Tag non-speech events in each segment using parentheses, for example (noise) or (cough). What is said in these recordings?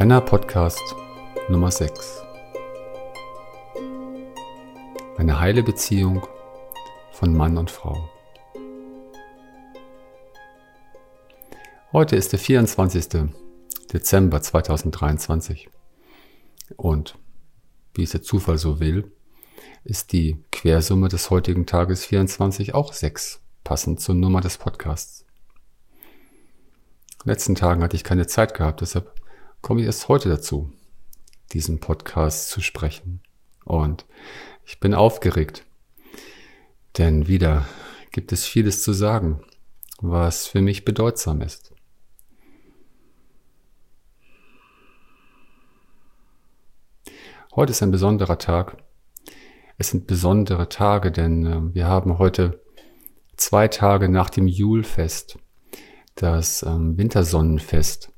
Jana Podcast Nummer 6. Eine heile Beziehung von Mann und Frau. Heute ist der 24. Dezember 2023 und wie es der Zufall so will, ist die Quersumme des heutigen Tages 24 auch 6, passend zur Nummer des Podcasts. In den letzten Tagen hatte ich keine Zeit gehabt, deshalb komme ich erst heute dazu, diesen Podcast zu sprechen. Und ich bin aufgeregt, denn wieder gibt es vieles zu sagen, was für mich bedeutsam ist. Heute ist ein besonderer Tag. Es sind besondere Tage, denn äh, wir haben heute zwei Tage nach dem Julfest, das ähm, Wintersonnenfest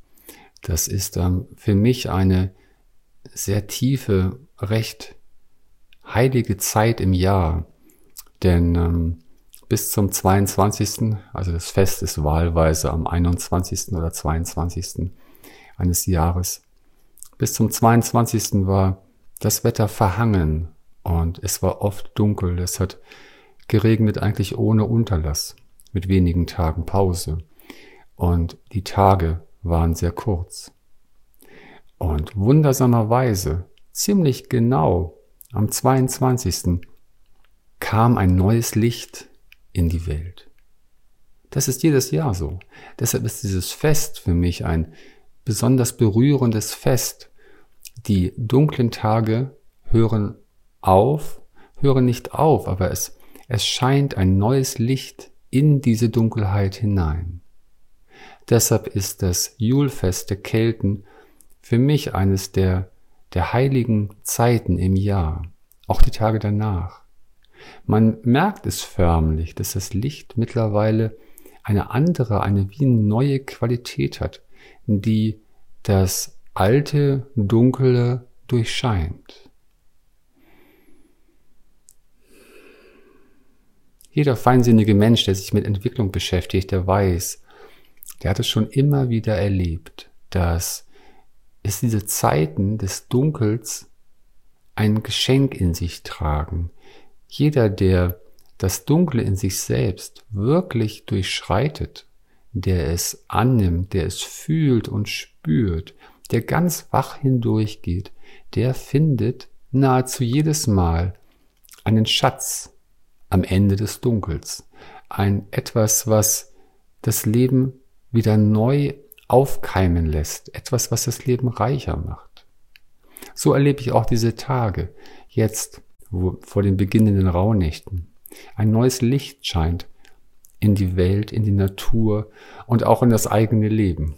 das ist ähm, für mich eine sehr tiefe, recht heilige Zeit im Jahr. Denn ähm, bis zum 22., also das Fest ist wahlweise am 21. oder 22. eines Jahres, bis zum 22. war das Wetter verhangen und es war oft dunkel. Es hat geregnet eigentlich ohne Unterlass, mit wenigen Tagen Pause. Und die Tage waren sehr kurz. Und wundersamerweise, ziemlich genau am 22. kam ein neues Licht in die Welt. Das ist jedes Jahr so. Deshalb ist dieses Fest für mich ein besonders berührendes Fest. Die dunklen Tage hören auf, hören nicht auf, aber es, es scheint ein neues Licht in diese Dunkelheit hinein. Deshalb ist das Julfest der Kelten für mich eines der, der heiligen Zeiten im Jahr, auch die Tage danach. Man merkt es förmlich, dass das Licht mittlerweile eine andere, eine wie neue Qualität hat, die das alte, dunkle durchscheint. Jeder feinsinnige Mensch, der sich mit Entwicklung beschäftigt, der weiß, der hat es schon immer wieder erlebt, dass es diese Zeiten des Dunkels ein Geschenk in sich tragen. Jeder, der das Dunkle in sich selbst wirklich durchschreitet, der es annimmt, der es fühlt und spürt, der ganz wach hindurchgeht, der findet nahezu jedes Mal einen Schatz am Ende des Dunkels, ein etwas, was das Leben wieder neu aufkeimen lässt, etwas, was das Leben reicher macht. So erlebe ich auch diese Tage, jetzt wo, vor den beginnenden Rauhnächten. Ein neues Licht scheint in die Welt, in die Natur und auch in das eigene Leben.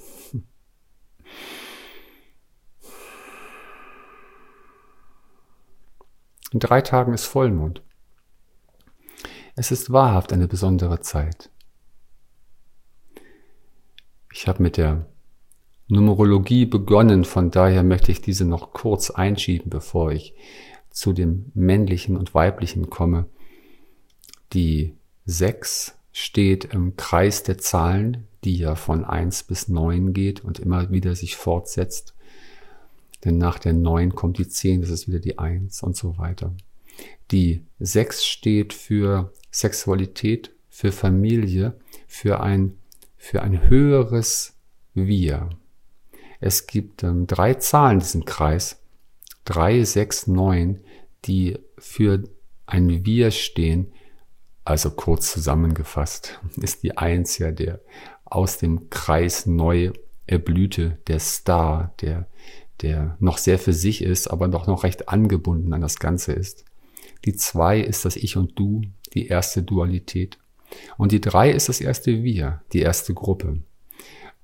In drei Tagen ist Vollmond. Es ist wahrhaft eine besondere Zeit. Ich habe mit der Numerologie begonnen, von daher möchte ich diese noch kurz einschieben, bevor ich zu dem männlichen und weiblichen komme. Die 6 steht im Kreis der Zahlen, die ja von 1 bis 9 geht und immer wieder sich fortsetzt. Denn nach der 9 kommt die 10, das ist wieder die 1 und so weiter. Die 6 steht für Sexualität, für Familie, für ein für ein höheres Wir. Es gibt ähm, drei Zahlen in diesem Kreis, drei, sechs, neun, die für ein Wir stehen. Also kurz zusammengefasst (laughs) ist die Eins ja der aus dem Kreis neu erblühte, der Star, der, der noch sehr für sich ist, aber doch noch recht angebunden an das Ganze ist. Die zwei ist das Ich und Du, die erste Dualität. Und die drei ist das erste Wir, die erste Gruppe.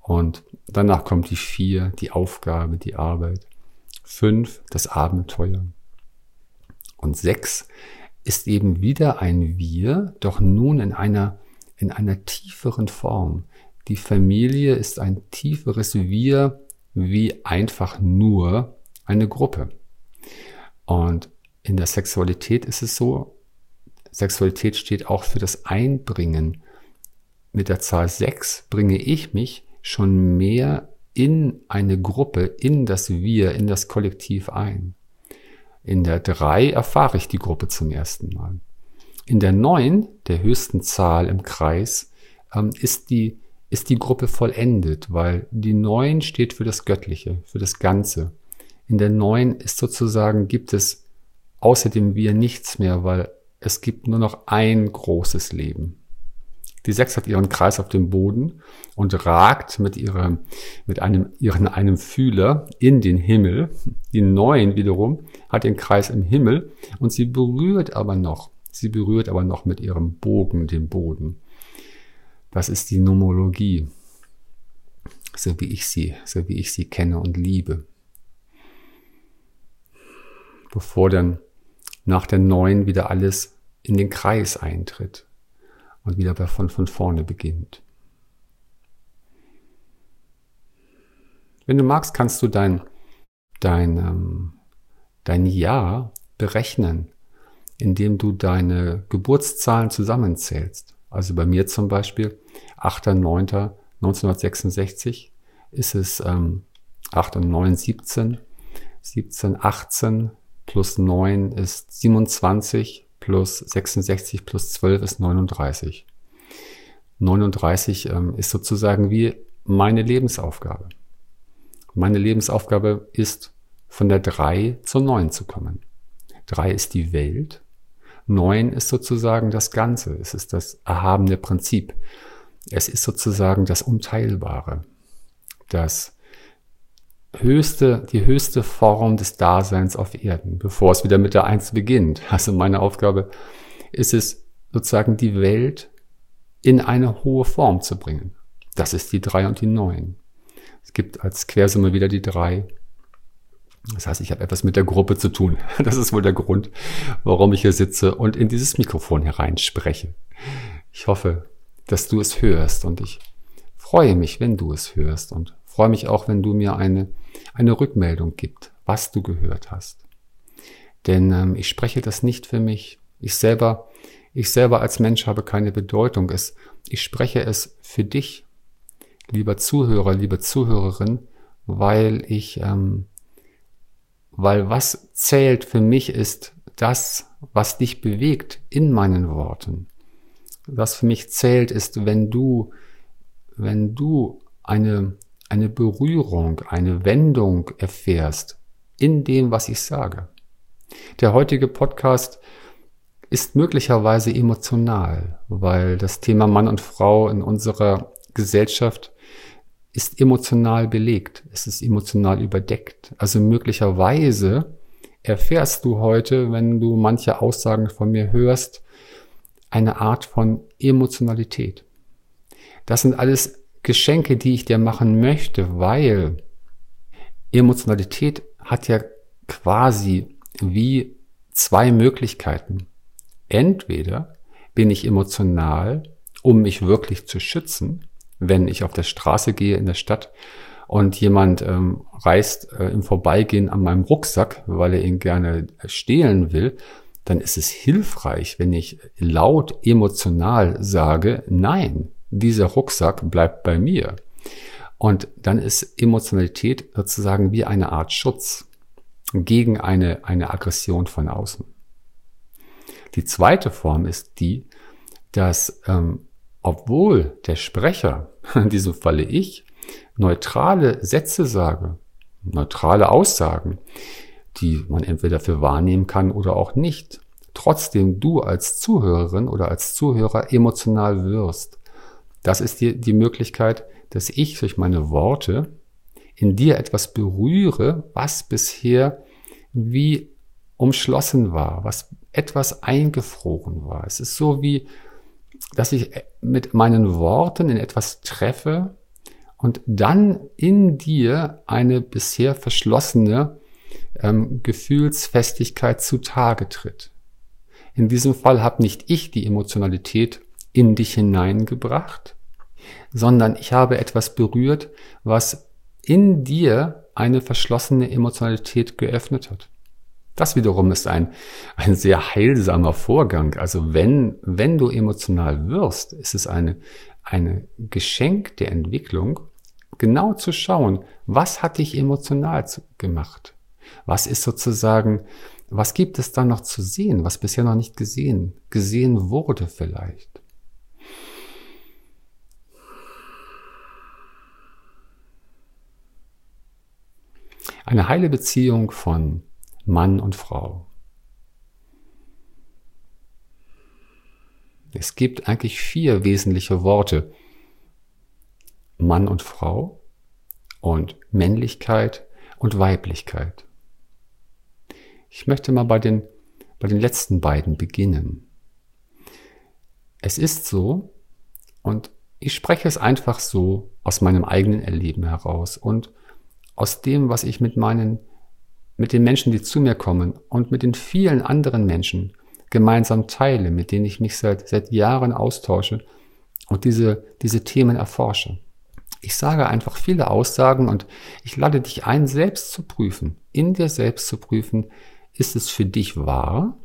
Und danach kommt die vier, die Aufgabe, die Arbeit. Fünf, das Abenteuer. Und sechs ist eben wieder ein Wir, doch nun in einer, in einer tieferen Form. Die Familie ist ein tieferes Wir wie einfach nur eine Gruppe. Und in der Sexualität ist es so, Sexualität steht auch für das Einbringen. Mit der Zahl 6 bringe ich mich schon mehr in eine Gruppe, in das Wir, in das Kollektiv ein. In der drei erfahre ich die Gruppe zum ersten Mal. In der neun, der höchsten Zahl im Kreis, ähm, ist die, ist die Gruppe vollendet, weil die neun steht für das Göttliche, für das Ganze. In der neun ist sozusagen, gibt es außer dem Wir nichts mehr, weil es gibt nur noch ein großes Leben. Die Sechs hat ihren Kreis auf dem Boden und ragt mit ihrem, mit einem, ihren, einem Fühler in den Himmel. Die Neun wiederum hat den Kreis im Himmel und sie berührt aber noch, sie berührt aber noch mit ihrem Bogen den Boden. Das ist die Nomologie, so wie ich sie, so wie ich sie kenne und liebe. Bevor dann nach der Neun wieder alles in den Kreis eintritt und wieder von, von vorne beginnt. Wenn du magst, kannst du dein, dein, ähm, dein Jahr berechnen, indem du deine Geburtszahlen zusammenzählst. Also bei mir zum Beispiel 8.9.1966 ist es ähm, 8 und 9, 17, 17, 18 plus 9 ist 27 plus 66 plus 12 ist 39. 39 ähm, ist sozusagen wie meine Lebensaufgabe. Meine Lebensaufgabe ist, von der 3 zur 9 zu kommen. 3 ist die Welt, 9 ist sozusagen das Ganze, es ist das erhabene Prinzip. Es ist sozusagen das Unteilbare, das höchste, die höchste Form des Daseins auf Erden, bevor es wieder mit der Eins beginnt. Also meine Aufgabe ist es, sozusagen die Welt in eine hohe Form zu bringen. Das ist die drei und die neun. Es gibt als Quersumme wieder die drei. Das heißt, ich habe etwas mit der Gruppe zu tun. (laughs) Das ist wohl der Grund, warum ich hier sitze und in dieses Mikrofon hereinspreche. Ich hoffe, dass du es hörst und ich freue mich, wenn du es hörst und freue mich auch, wenn du mir eine, eine Rückmeldung gibst, was du gehört hast. Denn ähm, ich spreche das nicht für mich. Ich selber, ich selber als Mensch habe keine Bedeutung. Es, ich spreche es für dich, lieber Zuhörer, liebe Zuhörerin, weil ich, ähm, weil was zählt für mich ist das, was dich bewegt in meinen Worten. Was für mich zählt ist, wenn du, wenn du eine eine Berührung, eine Wendung erfährst in dem, was ich sage. Der heutige Podcast ist möglicherweise emotional, weil das Thema Mann und Frau in unserer Gesellschaft ist emotional belegt, es ist emotional überdeckt. Also möglicherweise erfährst du heute, wenn du manche Aussagen von mir hörst, eine Art von Emotionalität. Das sind alles Geschenke, die ich dir machen möchte, weil Emotionalität hat ja quasi wie zwei Möglichkeiten. Entweder bin ich emotional, um mich wirklich zu schützen, wenn ich auf der Straße gehe in der Stadt und jemand ähm, reißt äh, im Vorbeigehen an meinem Rucksack, weil er ihn gerne stehlen will, dann ist es hilfreich, wenn ich laut emotional sage, nein, dieser Rucksack bleibt bei mir. Und dann ist Emotionalität sozusagen wie eine Art Schutz gegen eine, eine Aggression von außen. Die zweite Form ist die, dass ähm, obwohl der Sprecher, (laughs) in diesem Falle ich, neutrale Sätze sage, neutrale Aussagen, die man entweder für wahrnehmen kann oder auch nicht, trotzdem du als Zuhörerin oder als Zuhörer emotional wirst das ist die, die Möglichkeit, dass ich durch meine Worte in dir etwas berühre, was bisher wie umschlossen war, was etwas eingefroren war. Es ist so wie, dass ich mit meinen Worten in etwas treffe und dann in dir eine bisher verschlossene ähm, Gefühlsfestigkeit zutage tritt. In diesem Fall habe nicht ich die Emotionalität in dich hineingebracht, sondern ich habe etwas berührt, was in dir eine verschlossene Emotionalität geöffnet hat. Das wiederum ist ein, ein sehr heilsamer Vorgang. Also wenn, wenn du emotional wirst, ist es eine, eine Geschenk der Entwicklung, genau zu schauen, was hat dich emotional gemacht? Was ist sozusagen, was gibt es da noch zu sehen, was bisher noch nicht gesehen, gesehen wurde vielleicht? Eine heile Beziehung von Mann und Frau. Es gibt eigentlich vier wesentliche Worte. Mann und Frau und Männlichkeit und Weiblichkeit. Ich möchte mal bei den, bei den letzten beiden beginnen. Es ist so, und ich spreche es einfach so aus meinem eigenen Erleben heraus und aus dem, was ich mit meinen, mit den Menschen, die zu mir kommen und mit den vielen anderen Menschen gemeinsam teile, mit denen ich mich seit, seit Jahren austausche und diese, diese Themen erforsche. Ich sage einfach viele Aussagen und ich lade dich ein, selbst zu prüfen, in dir selbst zu prüfen, ist es für dich wahr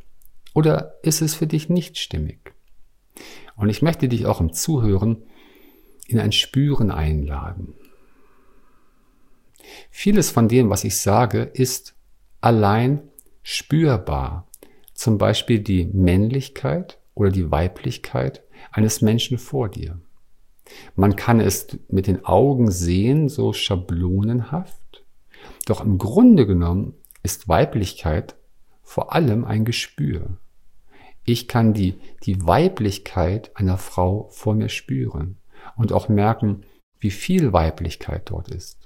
oder ist es für dich nicht stimmig? Und ich möchte dich auch im Zuhören in ein Spüren einladen. Vieles von dem, was ich sage, ist allein spürbar. Zum Beispiel die Männlichkeit oder die Weiblichkeit eines Menschen vor dir. Man kann es mit den Augen sehen, so schablonenhaft. Doch im Grunde genommen ist Weiblichkeit vor allem ein Gespür. Ich kann die, die Weiblichkeit einer Frau vor mir spüren und auch merken, wie viel Weiblichkeit dort ist.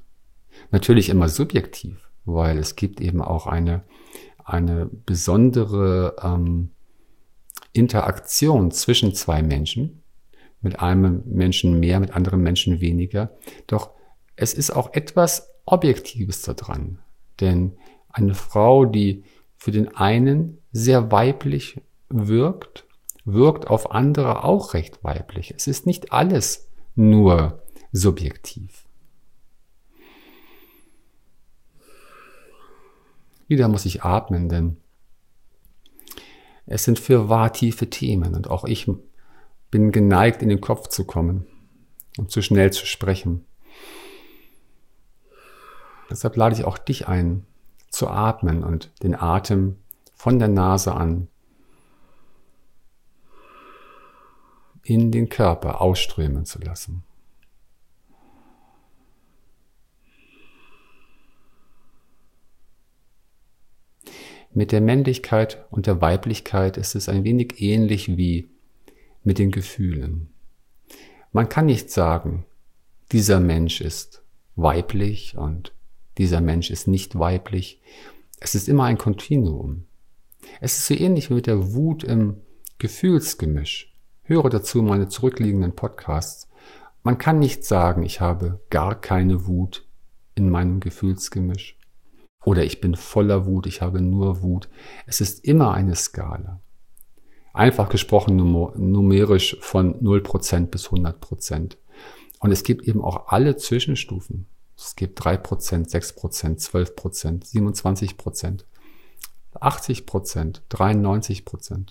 Natürlich immer subjektiv, weil es gibt eben auch eine, eine besondere ähm, Interaktion zwischen zwei Menschen, mit einem Menschen mehr, mit anderen Menschen weniger. Doch es ist auch etwas Objektives daran. Denn eine Frau, die für den einen sehr weiblich wirkt, wirkt auf andere auch recht weiblich. Es ist nicht alles nur subjektiv. Wieder muss ich atmen, denn es sind für wahr tiefe Themen und auch ich bin geneigt, in den Kopf zu kommen und zu schnell zu sprechen. Deshalb lade ich auch dich ein, zu atmen und den Atem von der Nase an in den Körper ausströmen zu lassen. Mit der Männlichkeit und der Weiblichkeit ist es ein wenig ähnlich wie mit den Gefühlen. Man kann nicht sagen, dieser Mensch ist weiblich und dieser Mensch ist nicht weiblich. Es ist immer ein Kontinuum. Es ist so ähnlich wie mit der Wut im Gefühlsgemisch. Höre dazu meine zurückliegenden Podcasts. Man kann nicht sagen, ich habe gar keine Wut in meinem Gefühlsgemisch. Oder ich bin voller Wut, ich habe nur Wut. Es ist immer eine Skala. Einfach gesprochen numerisch von 0% bis 100%. Und es gibt eben auch alle Zwischenstufen. Es gibt 3%, 6%, 12%, 27%, 80%, 93%.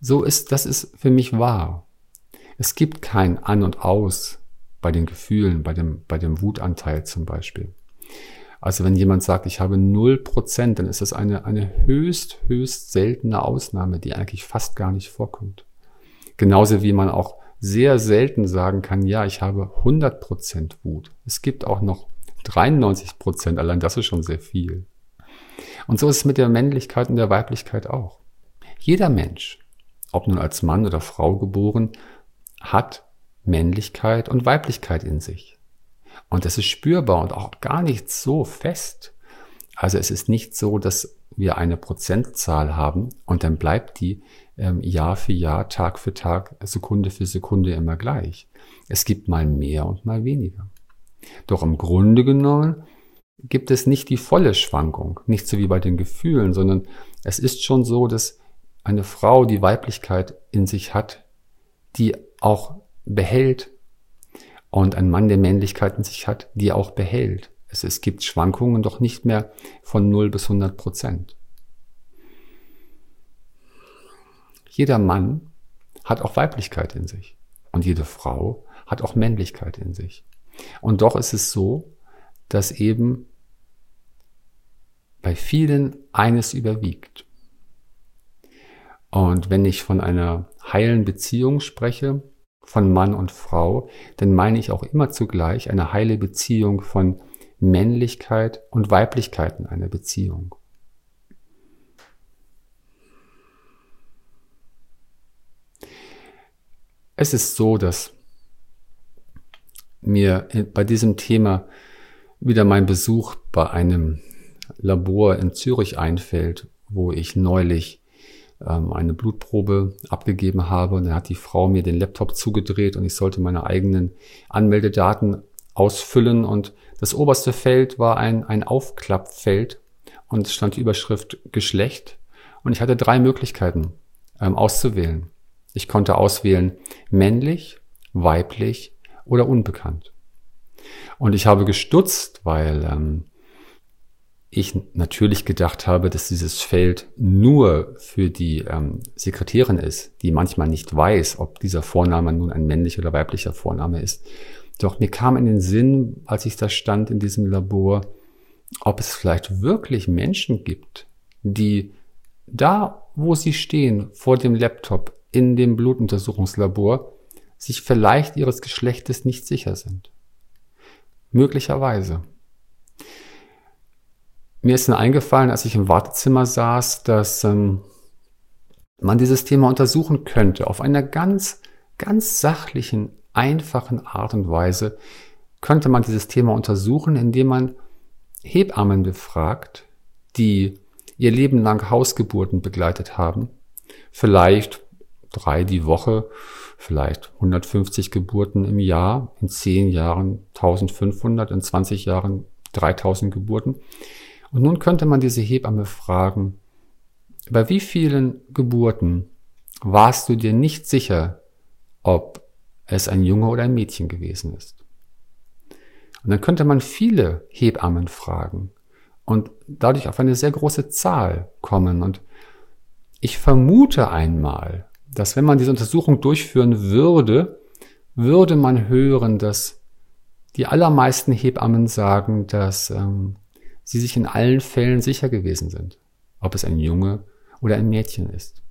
So ist, das ist für mich wahr. Es gibt kein An und Aus bei den Gefühlen, bei dem, bei dem Wutanteil zum Beispiel. Also wenn jemand sagt, ich habe 0%, dann ist das eine, eine höchst, höchst seltene Ausnahme, die eigentlich fast gar nicht vorkommt. Genauso wie man auch sehr selten sagen kann, ja, ich habe 100% Wut. Es gibt auch noch 93%, allein das ist schon sehr viel. Und so ist es mit der Männlichkeit und der Weiblichkeit auch. Jeder Mensch, ob nun als Mann oder Frau geboren, hat Männlichkeit und Weiblichkeit in sich. Und das ist spürbar und auch gar nicht so fest. Also es ist nicht so, dass wir eine Prozentzahl haben und dann bleibt die ähm, Jahr für Jahr, Tag für Tag, Sekunde für Sekunde immer gleich. Es gibt mal mehr und mal weniger. Doch im Grunde genommen gibt es nicht die volle Schwankung, nicht so wie bei den Gefühlen, sondern es ist schon so, dass eine Frau die Weiblichkeit in sich hat, die auch behält und ein Mann, der Männlichkeit in sich hat, die auch behält. Es, es gibt Schwankungen doch nicht mehr von 0 bis 100 Prozent. Jeder Mann hat auch Weiblichkeit in sich und jede Frau hat auch Männlichkeit in sich. Und doch ist es so, dass eben bei vielen eines überwiegt. Und wenn ich von einer heilen Beziehung spreche, von Mann und Frau, dann meine ich auch immer zugleich eine heile Beziehung von Männlichkeit und Weiblichkeit in einer Beziehung. Es ist so, dass mir bei diesem Thema wieder mein Besuch bei einem Labor in Zürich einfällt, wo ich neulich ähm, eine Blutprobe abgegeben habe und dann hat die Frau mir den Laptop zugedreht und ich sollte meine eigenen Anmeldedaten ausfüllen und das oberste Feld war ein, ein Aufklappfeld und es stand die Überschrift Geschlecht und ich hatte drei Möglichkeiten ähm, auszuwählen. Ich konnte auswählen männlich, weiblich oder unbekannt. Und ich habe gestutzt, weil ähm, ich natürlich gedacht habe, dass dieses Feld nur für die ähm, Sekretärin ist, die manchmal nicht weiß, ob dieser Vorname nun ein männlicher oder weiblicher Vorname ist. Doch mir kam in den Sinn, als ich da stand in diesem Labor, ob es vielleicht wirklich Menschen gibt, die da, wo sie stehen, vor dem Laptop in dem Blutuntersuchungslabor, sich vielleicht ihres Geschlechtes nicht sicher sind. Möglicherweise. Mir ist dann eingefallen, als ich im Wartezimmer saß, dass ähm, man dieses Thema untersuchen könnte auf einer ganz, ganz sachlichen, einfachen Art und Weise könnte man dieses Thema untersuchen, indem man Hebammen befragt, die ihr Leben lang Hausgeburten begleitet haben, vielleicht drei die Woche, vielleicht 150 Geburten im Jahr, in zehn Jahren 1500, in 20 Jahren 3000 Geburten. Und nun könnte man diese Hebamme fragen, bei wie vielen Geburten warst du dir nicht sicher, ob es ein Junge oder ein Mädchen gewesen ist? Und dann könnte man viele Hebammen fragen und dadurch auf eine sehr große Zahl kommen. Und ich vermute einmal, dass wenn man diese Untersuchung durchführen würde, würde man hören, dass die allermeisten Hebammen sagen, dass ähm, sie sich in allen Fällen sicher gewesen sind, ob es ein Junge oder ein Mädchen ist.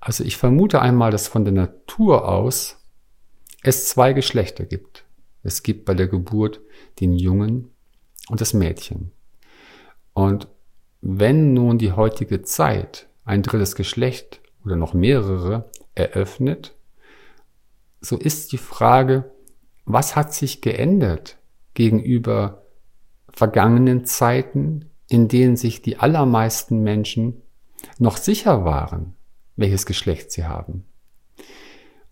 Also ich vermute einmal, dass von der Natur aus es zwei Geschlechter gibt. Es gibt bei der Geburt den Jungen und das Mädchen. Und wenn nun die heutige Zeit ein drittes Geschlecht oder noch mehrere eröffnet, so ist die Frage, was hat sich geändert gegenüber vergangenen Zeiten, in denen sich die allermeisten Menschen noch sicher waren, welches Geschlecht sie haben.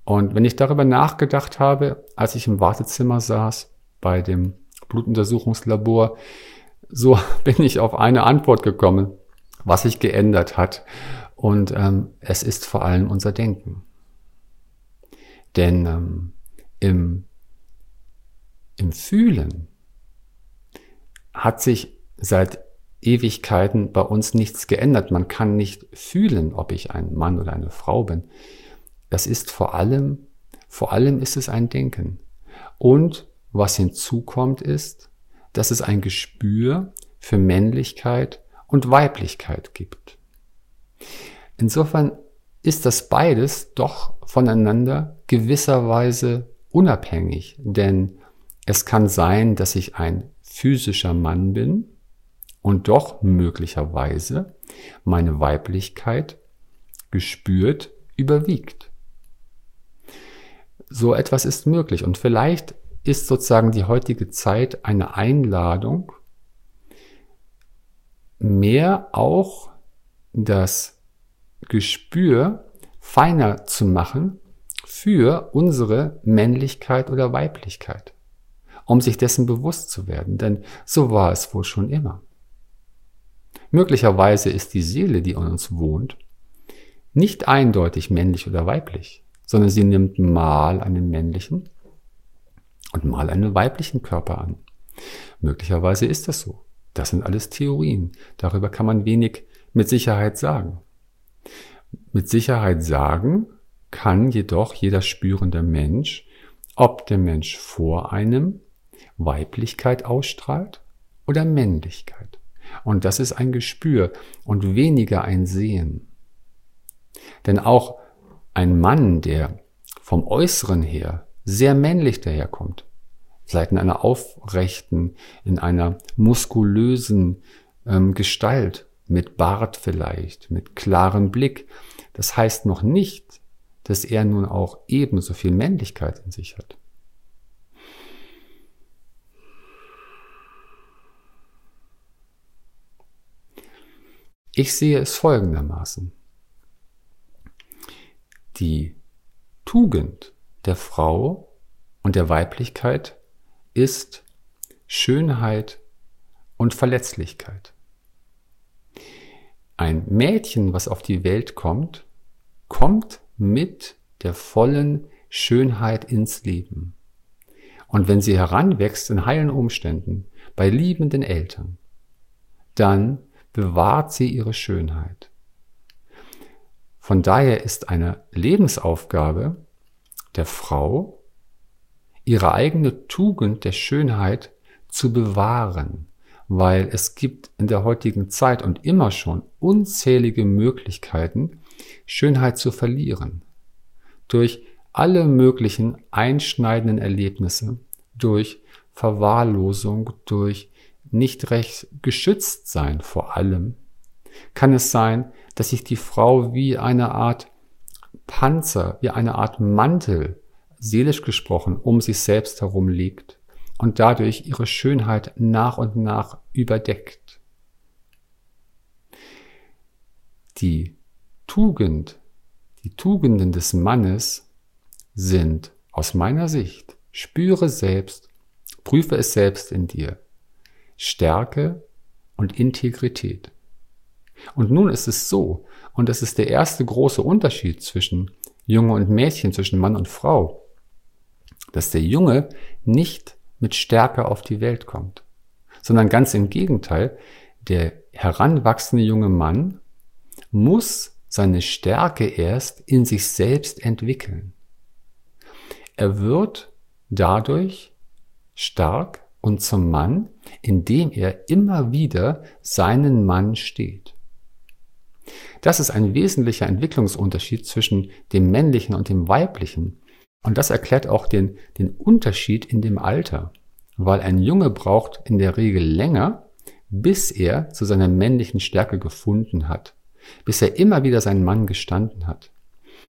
Und wenn ich darüber nachgedacht habe, als ich im Wartezimmer saß bei dem Blutuntersuchungslabor, so (laughs) bin ich auf eine Antwort gekommen, was sich geändert hat. Und ähm, es ist vor allem unser Denken. Denn ähm, im, im Fühlen hat sich seit Ewigkeiten bei uns nichts geändert. Man kann nicht fühlen, ob ich ein Mann oder eine Frau bin. Das ist vor allem, vor allem ist es ein Denken. Und was hinzukommt ist, dass es ein Gespür für Männlichkeit und Weiblichkeit gibt. Insofern ist das beides doch voneinander gewisserweise unabhängig, denn es kann sein, dass ich ein physischer Mann bin und doch möglicherweise meine Weiblichkeit gespürt überwiegt. So etwas ist möglich und vielleicht ist sozusagen die heutige Zeit eine Einladung, mehr auch das Gespür feiner zu machen für unsere Männlichkeit oder Weiblichkeit, um sich dessen bewusst zu werden, denn so war es wohl schon immer. Möglicherweise ist die Seele, die in uns wohnt, nicht eindeutig männlich oder weiblich, sondern sie nimmt mal einen männlichen und mal einen weiblichen Körper an. Möglicherweise ist das so. Das sind alles Theorien. Darüber kann man wenig mit Sicherheit sagen. Mit Sicherheit sagen kann jedoch jeder spürende Mensch ob der Mensch vor einem Weiblichkeit ausstrahlt oder Männlichkeit. Und das ist ein Gespür und weniger ein Sehen. Denn auch ein Mann, der vom Äußeren her sehr männlich daherkommt, vielleicht in einer aufrechten, in einer muskulösen ähm, Gestalt, mit Bart vielleicht, mit klarem Blick, das heißt noch nicht, dass er nun auch ebenso viel Männlichkeit in sich hat. Ich sehe es folgendermaßen. Die Tugend der Frau und der Weiblichkeit ist Schönheit und Verletzlichkeit. Ein Mädchen, was auf die Welt kommt, kommt mit der vollen Schönheit ins Leben. Und wenn sie heranwächst in heilen Umständen, bei liebenden Eltern, dann bewahrt sie ihre Schönheit. Von daher ist eine Lebensaufgabe der Frau, ihre eigene Tugend der Schönheit zu bewahren, weil es gibt in der heutigen Zeit und immer schon unzählige Möglichkeiten, Schönheit zu verlieren. Durch alle möglichen einschneidenden Erlebnisse, durch Verwahrlosung, durch nicht recht geschützt sein vor allem, kann es sein, dass sich die Frau wie eine Art Panzer, wie eine Art Mantel, seelisch gesprochen, um sich selbst herum legt und dadurch ihre Schönheit nach und nach überdeckt. Die Tugend, die Tugenden des Mannes sind aus meiner Sicht, spüre selbst, prüfe es selbst in dir, Stärke und Integrität. Und nun ist es so, und das ist der erste große Unterschied zwischen Junge und Mädchen, zwischen Mann und Frau, dass der Junge nicht mit Stärke auf die Welt kommt, sondern ganz im Gegenteil, der heranwachsende junge Mann muss seine Stärke erst in sich selbst entwickeln. Er wird dadurch stark und zum Mann, indem er immer wieder seinen Mann steht. Das ist ein wesentlicher Entwicklungsunterschied zwischen dem männlichen und dem weiblichen, und das erklärt auch den, den Unterschied in dem Alter, weil ein Junge braucht in der Regel länger, bis er zu seiner männlichen Stärke gefunden hat, bis er immer wieder seinen Mann gestanden hat.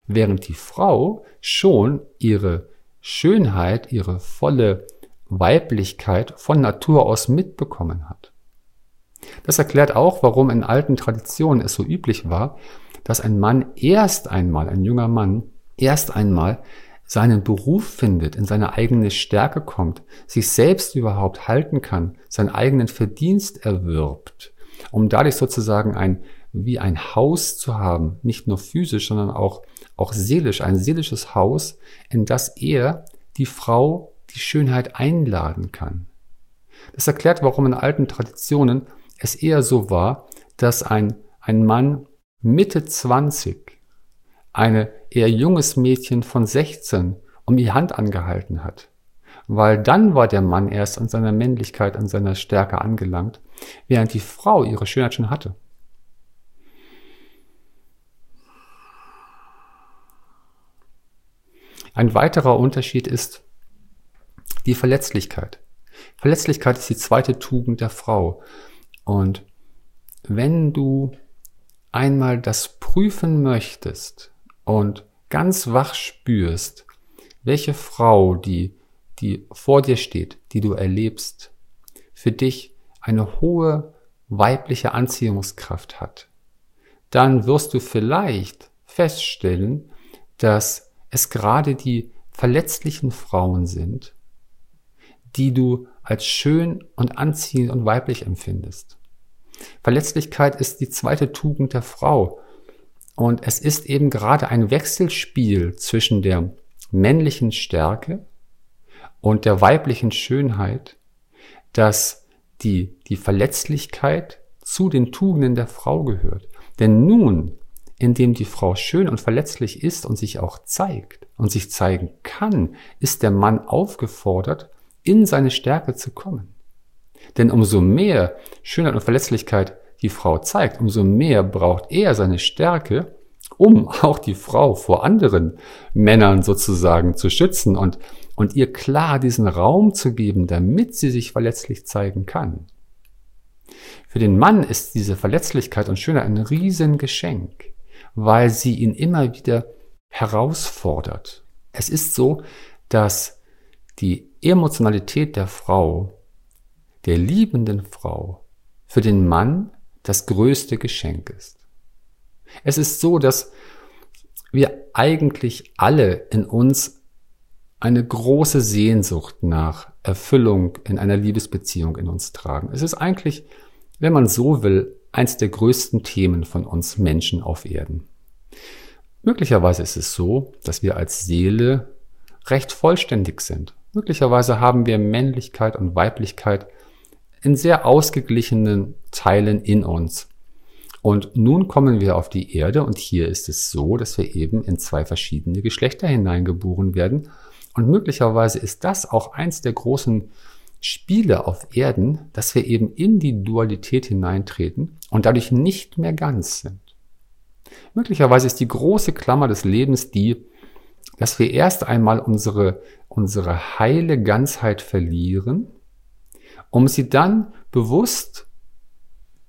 Während die Frau schon ihre Schönheit, ihre volle Weiblichkeit von Natur aus mitbekommen hat. Das erklärt auch, warum in alten Traditionen es so üblich war, dass ein Mann erst einmal, ein junger Mann, erst einmal seinen Beruf findet, in seine eigene Stärke kommt, sich selbst überhaupt halten kann, seinen eigenen Verdienst erwirbt, um dadurch sozusagen ein, wie ein Haus zu haben, nicht nur physisch, sondern auch, auch seelisch, ein seelisches Haus, in das er die Frau die Schönheit einladen kann. Das erklärt, warum in alten Traditionen es eher so war, dass ein, ein Mann Mitte 20 eine eher junges Mädchen von 16 um die Hand angehalten hat. Weil dann war der Mann erst an seiner Männlichkeit, an seiner Stärke angelangt, während die Frau ihre Schönheit schon hatte. Ein weiterer Unterschied ist die Verletzlichkeit. Verletzlichkeit ist die zweite Tugend der Frau. Und wenn du einmal das prüfen möchtest, und ganz wach spürst, welche Frau, die, die vor dir steht, die du erlebst, für dich eine hohe weibliche Anziehungskraft hat, dann wirst du vielleicht feststellen, dass es gerade die verletzlichen Frauen sind, die du als schön und anziehend und weiblich empfindest. Verletzlichkeit ist die zweite Tugend der Frau und es ist eben gerade ein Wechselspiel zwischen der männlichen Stärke und der weiblichen Schönheit, dass die, die Verletzlichkeit zu den Tugenden der Frau gehört. Denn nun in dem die Frau schön und verletzlich ist und sich auch zeigt und sich zeigen kann, ist der Mann aufgefordert, in seine Stärke zu kommen. Denn umso mehr Schönheit und Verletzlichkeit die Frau zeigt, umso mehr braucht er seine Stärke, um auch die Frau vor anderen Männern sozusagen zu schützen und, und ihr klar diesen Raum zu geben, damit sie sich verletzlich zeigen kann. Für den Mann ist diese Verletzlichkeit und Schönheit ein Riesengeschenk, weil sie ihn immer wieder herausfordert. Es ist so, dass die Emotionalität der Frau, der liebenden Frau, für den Mann das größte Geschenk ist. Es ist so, dass wir eigentlich alle in uns eine große Sehnsucht nach Erfüllung in einer Liebesbeziehung in uns tragen. Es ist eigentlich, wenn man so will, eins der größten Themen von uns Menschen auf Erden. Möglicherweise ist es so, dass wir als Seele recht vollständig sind. Möglicherweise haben wir Männlichkeit und Weiblichkeit in sehr ausgeglichenen Teilen in uns. Und nun kommen wir auf die Erde und hier ist es so, dass wir eben in zwei verschiedene Geschlechter hineingeboren werden. Und möglicherweise ist das auch eins der großen Spiele auf Erden, dass wir eben in die Dualität hineintreten und dadurch nicht mehr ganz sind. Möglicherweise ist die große Klammer des Lebens die, dass wir erst einmal unsere, unsere heile Ganzheit verlieren um sie dann bewusst,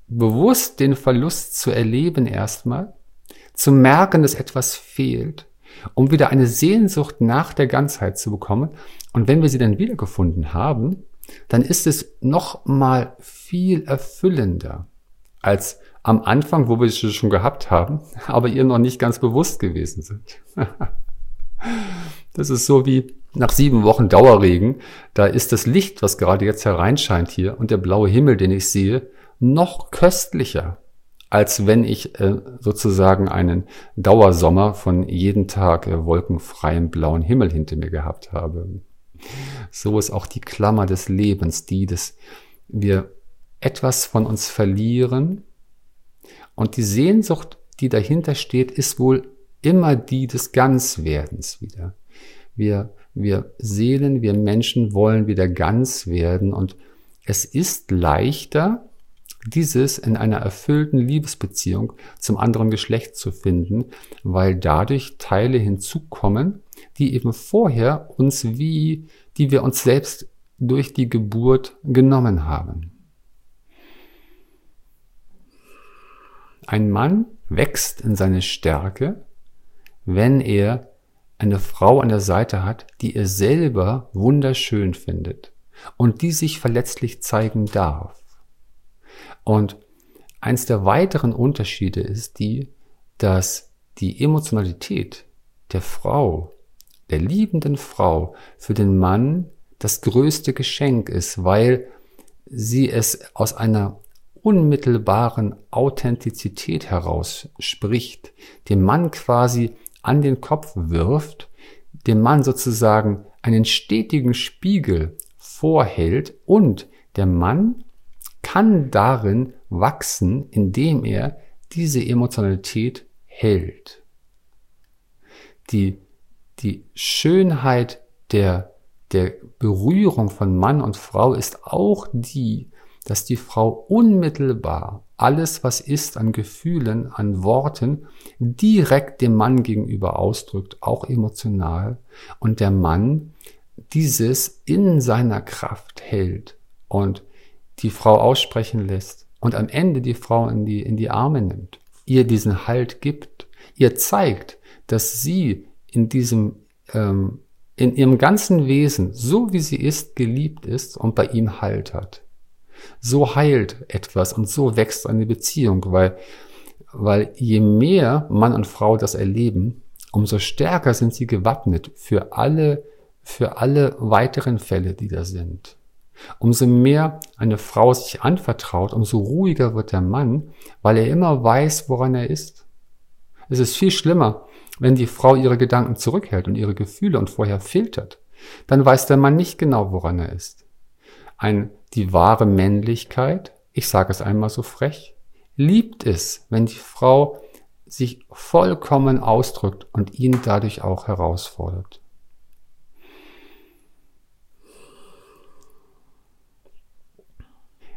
bewusst den Verlust zu erleben erstmal, zu merken, dass etwas fehlt, um wieder eine Sehnsucht nach der Ganzheit zu bekommen. Und wenn wir sie dann wiedergefunden haben, dann ist es noch mal viel erfüllender als am Anfang, wo wir es schon gehabt haben, (laughs) aber ihr noch nicht ganz bewusst gewesen sind. (laughs) Das ist so wie nach sieben Wochen Dauerregen. Da ist das Licht, was gerade jetzt hereinscheint hier und der blaue Himmel, den ich sehe, noch köstlicher, als wenn ich äh, sozusagen einen Dauersommer von jeden Tag äh, wolkenfreiem blauen Himmel hinter mir gehabt habe. So ist auch die Klammer des Lebens, die, dass wir etwas von uns verlieren und die Sehnsucht, die dahinter steht, ist wohl immer die des Ganzwerdens wieder. Wir, wir Seelen, wir Menschen wollen wieder ganz werden und es ist leichter, dieses in einer erfüllten Liebesbeziehung zum anderen Geschlecht zu finden, weil dadurch Teile hinzukommen, die eben vorher uns wie, die wir uns selbst durch die Geburt genommen haben. Ein Mann wächst in seine Stärke, wenn er eine Frau an der Seite hat, die er selber wunderschön findet und die sich verletzlich zeigen darf. Und eins der weiteren Unterschiede ist die, dass die Emotionalität der Frau, der liebenden Frau für den Mann das größte Geschenk ist, weil sie es aus einer unmittelbaren Authentizität heraus spricht, dem Mann quasi an den Kopf wirft, dem Mann sozusagen einen stetigen Spiegel vorhält und der Mann kann darin wachsen, indem er diese Emotionalität hält. Die, die Schönheit der, der Berührung von Mann und Frau ist auch die, dass die Frau unmittelbar alles, was ist an Gefühlen, an Worten, direkt dem Mann gegenüber ausdrückt, auch emotional, und der Mann dieses in seiner Kraft hält und die Frau aussprechen lässt und am Ende die Frau in die, in die Arme nimmt, ihr diesen Halt gibt, ihr zeigt, dass sie in diesem, ähm, in ihrem ganzen Wesen, so wie sie ist, geliebt ist und bei ihm Halt hat. So heilt etwas und so wächst eine Beziehung, weil, weil je mehr Mann und Frau das erleben, umso stärker sind sie gewappnet für alle, für alle weiteren Fälle, die da sind. Umso mehr eine Frau sich anvertraut, umso ruhiger wird der Mann, weil er immer weiß, woran er ist. Es ist viel schlimmer, wenn die Frau ihre Gedanken zurückhält und ihre Gefühle und vorher filtert. Dann weiß der Mann nicht genau, woran er ist. Ein die wahre Männlichkeit, ich sage es einmal so frech, liebt es, wenn die Frau sich vollkommen ausdrückt und ihn dadurch auch herausfordert.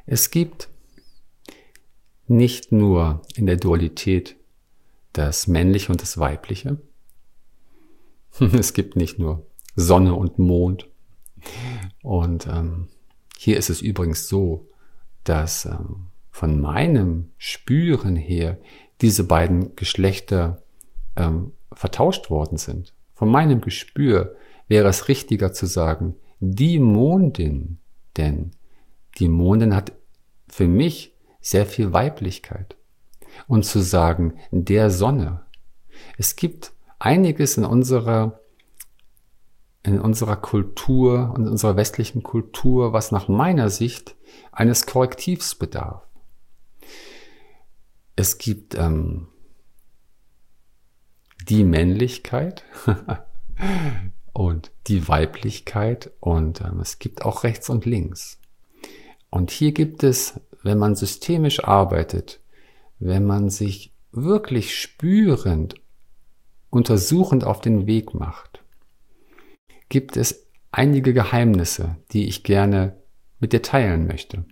Es gibt nicht nur in der Dualität das Männliche und das Weibliche. (laughs) Es gibt nicht nur Sonne und Mond. Und ähm, hier ist es übrigens so, dass ähm, von meinem Spüren her diese beiden Geschlechter ähm, vertauscht worden sind. Von meinem Gespür wäre es richtiger zu sagen, die Mondin, denn die Mondin hat für mich sehr viel Weiblichkeit. Und zu sagen, der Sonne. Es gibt einiges in unserer, in unserer Kultur und unserer westlichen Kultur, was nach meiner Sicht eines Korrektivs bedarf. Es gibt ähm, die Männlichkeit (laughs) und die Weiblichkeit und ähm, es gibt auch rechts und links. Und hier gibt es, wenn man systemisch arbeitet, wenn man sich wirklich spürend, untersuchend auf den Weg macht, gibt es einige Geheimnisse, die ich gerne mit dir teilen möchte.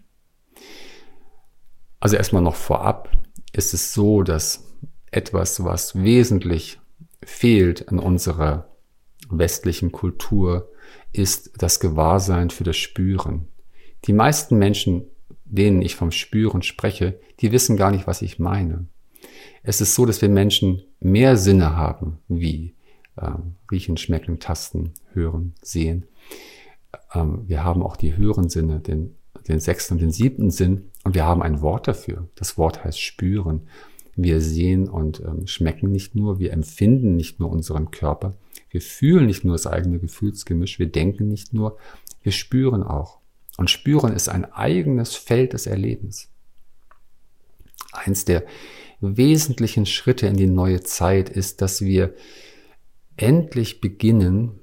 Also erstmal noch vorab ist es so, dass etwas, was wesentlich fehlt in unserer westlichen Kultur, ist das Gewahrsein für das Spüren. Die meisten Menschen, denen ich vom Spüren spreche, die wissen gar nicht, was ich meine. Es ist so, dass wir Menschen mehr Sinne haben, wie ähm, riechen, schmecken, tasten, hören, sehen. Ähm, wir haben auch die höheren Sinne, den, den sechsten und den siebten Sinn, und wir haben ein Wort dafür. Das Wort heißt spüren. Wir sehen und ähm, schmecken nicht nur, wir empfinden nicht nur unseren Körper, wir fühlen nicht nur das eigene Gefühlsgemisch, wir denken nicht nur, wir spüren auch. Und spüren ist ein eigenes Feld des Erlebens. Eins der wesentlichen Schritte in die neue Zeit ist, dass wir endlich beginnen,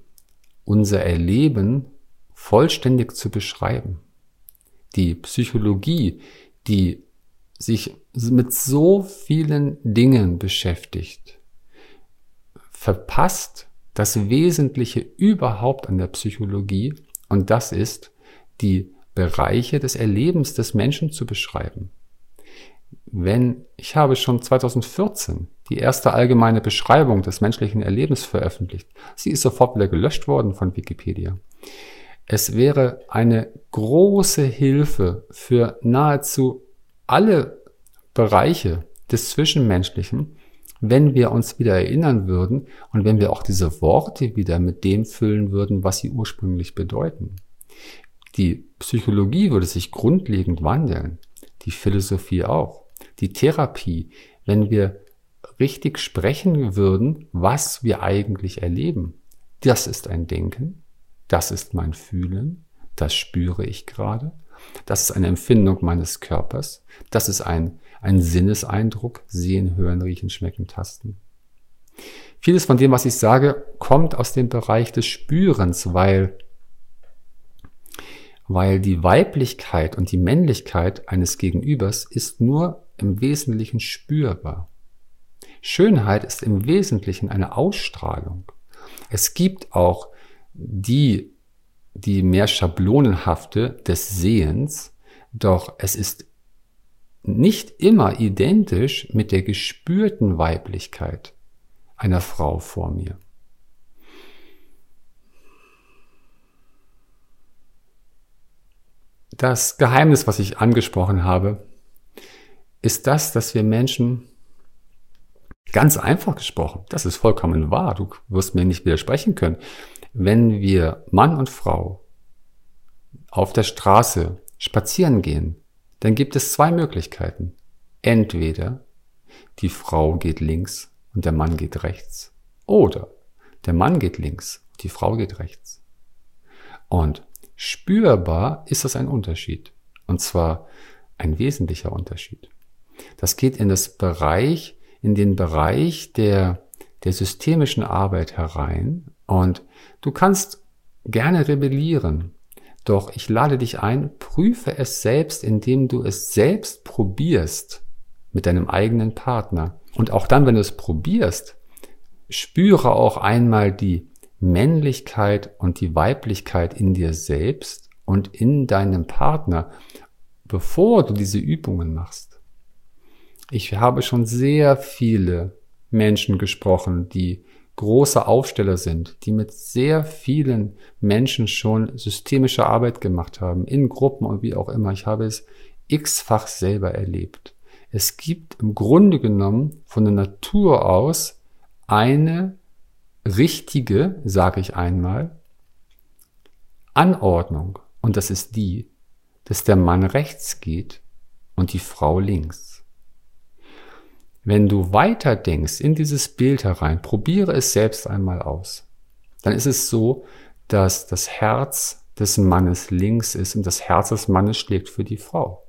unser Erleben vollständig zu beschreiben. Die Psychologie, die sich mit so vielen Dingen beschäftigt, verpasst das Wesentliche überhaupt an der Psychologie und das ist, die Bereiche des Erlebens des Menschen zu beschreiben. Wenn ich habe schon 2014 die erste allgemeine Beschreibung des menschlichen Erlebens veröffentlicht, sie ist sofort wieder gelöscht worden von Wikipedia. Es wäre eine große Hilfe für nahezu alle Bereiche des Zwischenmenschlichen, wenn wir uns wieder erinnern würden und wenn wir auch diese Worte wieder mit dem füllen würden, was sie ursprünglich bedeuten. Die Psychologie würde sich grundlegend wandeln, die Philosophie auch, die Therapie, wenn wir richtig sprechen würden, was wir eigentlich erleben. Das ist ein Denken, das ist mein Fühlen, das spüre ich gerade, das ist eine Empfindung meines Körpers, das ist ein, ein Sinneseindruck, sehen, hören, riechen, schmecken, tasten. Vieles von dem, was ich sage, kommt aus dem Bereich des Spürens, weil weil die Weiblichkeit und die Männlichkeit eines Gegenübers ist nur im Wesentlichen spürbar. Schönheit ist im Wesentlichen eine Ausstrahlung. Es gibt auch die, die mehr schablonenhafte des Sehens, doch es ist nicht immer identisch mit der gespürten Weiblichkeit einer Frau vor mir. Das Geheimnis, was ich angesprochen habe, ist das, dass wir Menschen ganz einfach gesprochen, das ist vollkommen wahr, du wirst mir nicht widersprechen können, wenn wir Mann und Frau auf der Straße spazieren gehen, dann gibt es zwei Möglichkeiten. Entweder die Frau geht links und der Mann geht rechts. Oder der Mann geht links, die Frau geht rechts. Und Spürbar ist das ein Unterschied. Und zwar ein wesentlicher Unterschied. Das geht in das Bereich, in den Bereich der, der systemischen Arbeit herein. Und du kannst gerne rebellieren. Doch ich lade dich ein, prüfe es selbst, indem du es selbst probierst mit deinem eigenen Partner. Und auch dann, wenn du es probierst, spüre auch einmal die Männlichkeit und die Weiblichkeit in dir selbst und in deinem Partner, bevor du diese Übungen machst. Ich habe schon sehr viele Menschen gesprochen, die große Aufsteller sind, die mit sehr vielen Menschen schon systemische Arbeit gemacht haben, in Gruppen und wie auch immer. Ich habe es x-fach selber erlebt. Es gibt im Grunde genommen von der Natur aus eine richtige, sage ich einmal, Anordnung. Und das ist die, dass der Mann rechts geht und die Frau links. Wenn du weiter denkst in dieses Bild herein, probiere es selbst einmal aus. Dann ist es so, dass das Herz des Mannes links ist und das Herz des Mannes schlägt für die Frau.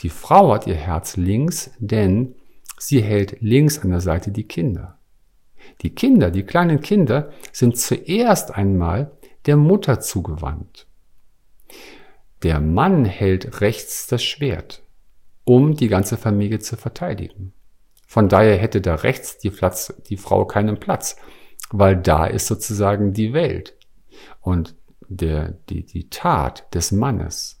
Die Frau hat ihr Herz links, denn sie hält links an der Seite die Kinder. Die Kinder, die kleinen Kinder, sind zuerst einmal der Mutter zugewandt. Der Mann hält rechts das Schwert um die ganze Familie zu verteidigen. Von daher hätte da rechts die, Platz, die Frau keinen Platz, weil da ist sozusagen die Welt und der, die, die Tat des Mannes.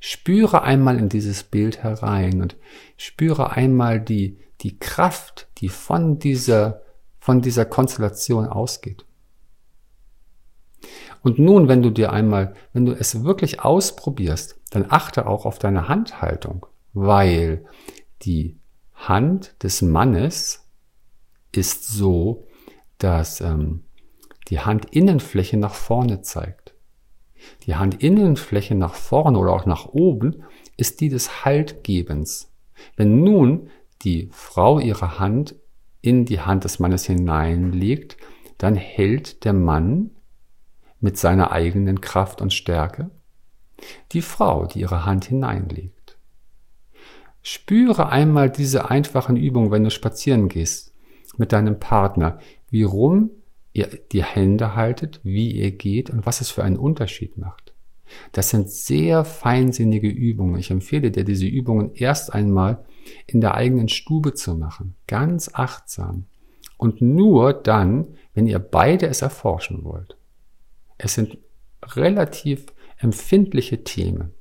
Spüre einmal in dieses Bild herein und spüre einmal die, die Kraft, die von dieser, von dieser Konstellation ausgeht. Und nun, wenn du dir einmal, wenn du es wirklich ausprobierst, dann achte auch auf deine Handhaltung, weil die Hand des Mannes ist so, dass ähm, die Handinnenfläche nach vorne zeigt. Die Handinnenfläche nach vorne oder auch nach oben ist die des Haltgebens. Wenn nun die Frau ihre Hand in die Hand des Mannes hineinlegt, dann hält der Mann mit seiner eigenen Kraft und Stärke? Die Frau, die ihre Hand hineinlegt. Spüre einmal diese einfachen Übungen, wenn du spazieren gehst mit deinem Partner, wie rum ihr die Hände haltet, wie ihr geht und was es für einen Unterschied macht. Das sind sehr feinsinnige Übungen. Ich empfehle dir, diese Übungen erst einmal in der eigenen Stube zu machen, ganz achtsam. Und nur dann, wenn ihr beide es erforschen wollt. Es sind relativ empfindliche Themen.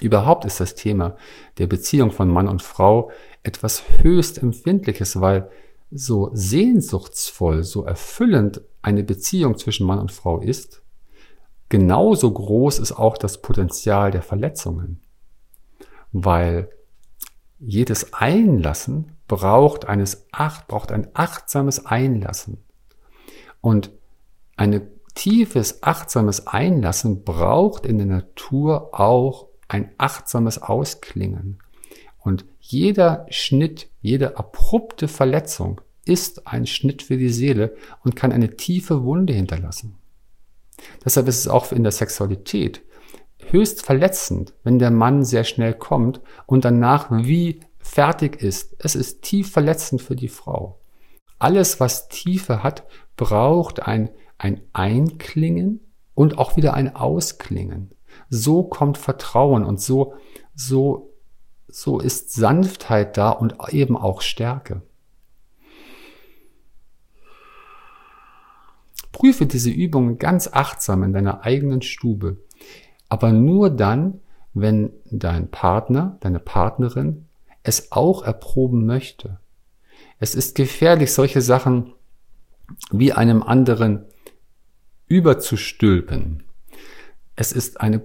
Überhaupt ist das Thema der Beziehung von Mann und Frau etwas höchst Empfindliches, weil so sehnsuchtsvoll, so erfüllend eine Beziehung zwischen Mann und Frau ist, genauso groß ist auch das Potenzial der Verletzungen. Weil jedes Einlassen braucht eines acht, braucht ein achtsames Einlassen. Und eine tiefes, achtsames Einlassen braucht in der Natur auch ein achtsames Ausklingen. Und jeder Schnitt, jede abrupte Verletzung ist ein Schnitt für die Seele und kann eine tiefe Wunde hinterlassen. Deshalb ist es auch in der Sexualität höchst verletzend, wenn der Mann sehr schnell kommt und danach wie fertig ist. Es ist tief verletzend für die Frau. Alles, was Tiefe hat, braucht ein ein Einklingen und auch wieder ein Ausklingen. So kommt Vertrauen und so, so, so ist Sanftheit da und eben auch Stärke. Prüfe diese Übungen ganz achtsam in deiner eigenen Stube, aber nur dann, wenn dein Partner, deine Partnerin es auch erproben möchte. Es ist gefährlich, solche Sachen wie einem anderen überzustülpen. Es ist eine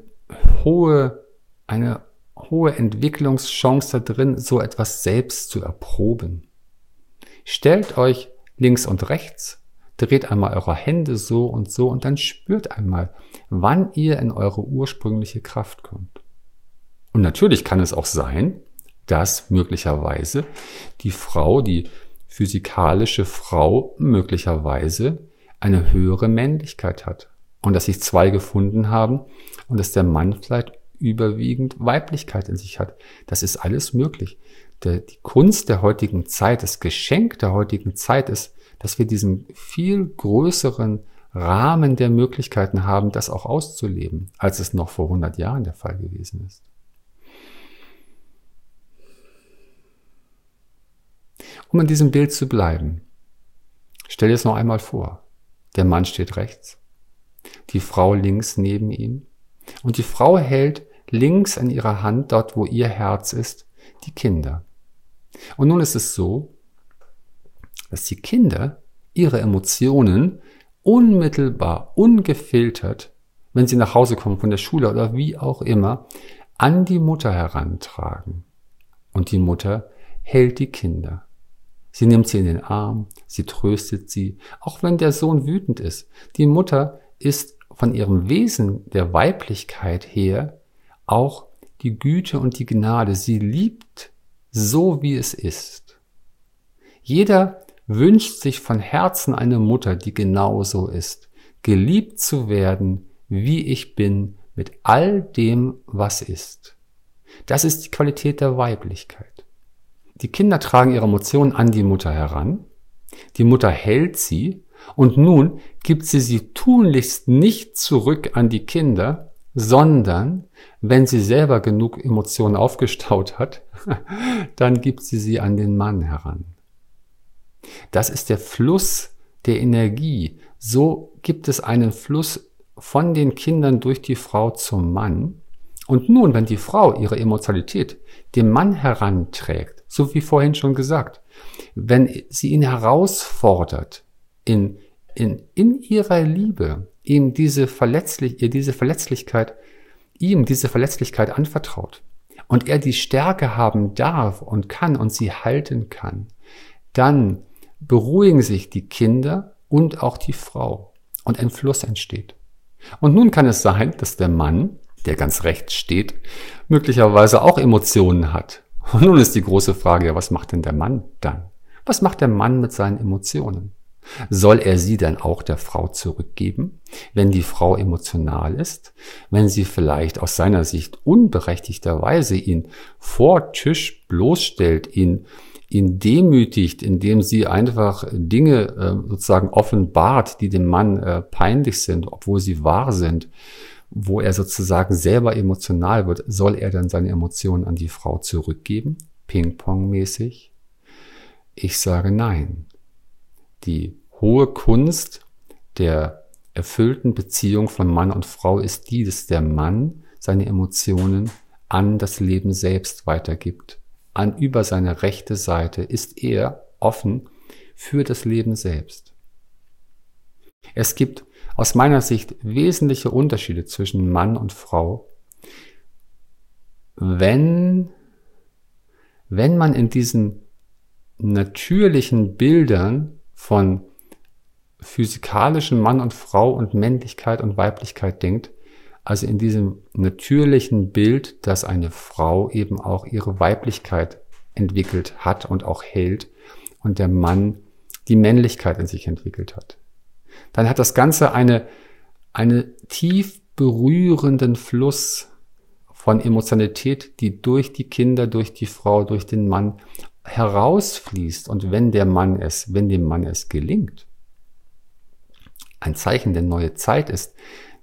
hohe, eine hohe Entwicklungschance da drin, so etwas selbst zu erproben. Stellt euch links und rechts, dreht einmal eure Hände so und so und dann spürt einmal, wann ihr in eure ursprüngliche Kraft kommt. Und natürlich kann es auch sein, dass möglicherweise die Frau, die physikalische Frau möglicherweise eine höhere Männlichkeit hat. Und dass sich zwei gefunden haben und dass der Mann vielleicht überwiegend Weiblichkeit in sich hat. Das ist alles möglich. Die Kunst der heutigen Zeit, das Geschenk der heutigen Zeit ist, dass wir diesen viel größeren Rahmen der Möglichkeiten haben, das auch auszuleben, als es noch vor 100 Jahren der Fall gewesen ist. Um in diesem Bild zu bleiben, stell dir es noch einmal vor. Der Mann steht rechts, die Frau links neben ihm und die Frau hält links an ihrer Hand, dort wo ihr Herz ist, die Kinder. Und nun ist es so, dass die Kinder ihre Emotionen unmittelbar, ungefiltert, wenn sie nach Hause kommen von der Schule oder wie auch immer, an die Mutter herantragen. Und die Mutter hält die Kinder. Sie nimmt sie in den Arm, sie tröstet sie, auch wenn der Sohn wütend ist. Die Mutter ist von ihrem Wesen der Weiblichkeit her auch die Güte und die Gnade. Sie liebt so, wie es ist. Jeder wünscht sich von Herzen eine Mutter, die genauso ist, geliebt zu werden, wie ich bin, mit all dem, was ist. Das ist die Qualität der Weiblichkeit. Die Kinder tragen ihre Emotionen an die Mutter heran, die Mutter hält sie und nun gibt sie sie tunlichst nicht zurück an die Kinder, sondern wenn sie selber genug Emotionen aufgestaut hat, (laughs) dann gibt sie sie an den Mann heran. Das ist der Fluss der Energie. So gibt es einen Fluss von den Kindern durch die Frau zum Mann. Und nun, wenn die Frau ihre Emotionalität dem Mann heranträgt, so wie vorhin schon gesagt, wenn sie ihn herausfordert, in, in, in ihrer Liebe, ihm diese verletzlich, ihr diese Verletzlichkeit, ihm diese Verletzlichkeit anvertraut und er die Stärke haben darf und kann und sie halten kann, dann beruhigen sich die Kinder und auch die Frau und ein Fluss entsteht. Und nun kann es sein, dass der Mann, der ganz rechts steht, möglicherweise auch Emotionen hat. Und nun ist die große Frage, was macht denn der Mann dann? Was macht der Mann mit seinen Emotionen? Soll er sie dann auch der Frau zurückgeben, wenn die Frau emotional ist, wenn sie vielleicht aus seiner Sicht unberechtigterweise ihn vor Tisch bloßstellt, ihn ihn demütigt, indem sie einfach Dinge äh, sozusagen offenbart, die dem Mann äh, peinlich sind, obwohl sie wahr sind, wo er sozusagen selber emotional wird, soll er dann seine Emotionen an die Frau zurückgeben, Ping-Pong-mäßig? Ich sage nein. Die hohe Kunst der erfüllten Beziehung von Mann und Frau ist die, dass der Mann seine Emotionen an das Leben selbst weitergibt an über seine rechte Seite ist er offen für das Leben selbst. Es gibt aus meiner Sicht wesentliche Unterschiede zwischen Mann und Frau, wenn, wenn man in diesen natürlichen Bildern von physikalischen Mann und Frau und Männlichkeit und Weiblichkeit denkt, also in diesem natürlichen Bild, dass eine Frau eben auch ihre Weiblichkeit entwickelt hat und auch hält und der Mann die Männlichkeit in sich entwickelt hat. Dann hat das Ganze eine, eine tief berührenden Fluss von Emotionalität, die durch die Kinder, durch die Frau, durch den Mann herausfließt. Und wenn der Mann es, wenn dem Mann es gelingt, ein Zeichen der neue Zeit ist,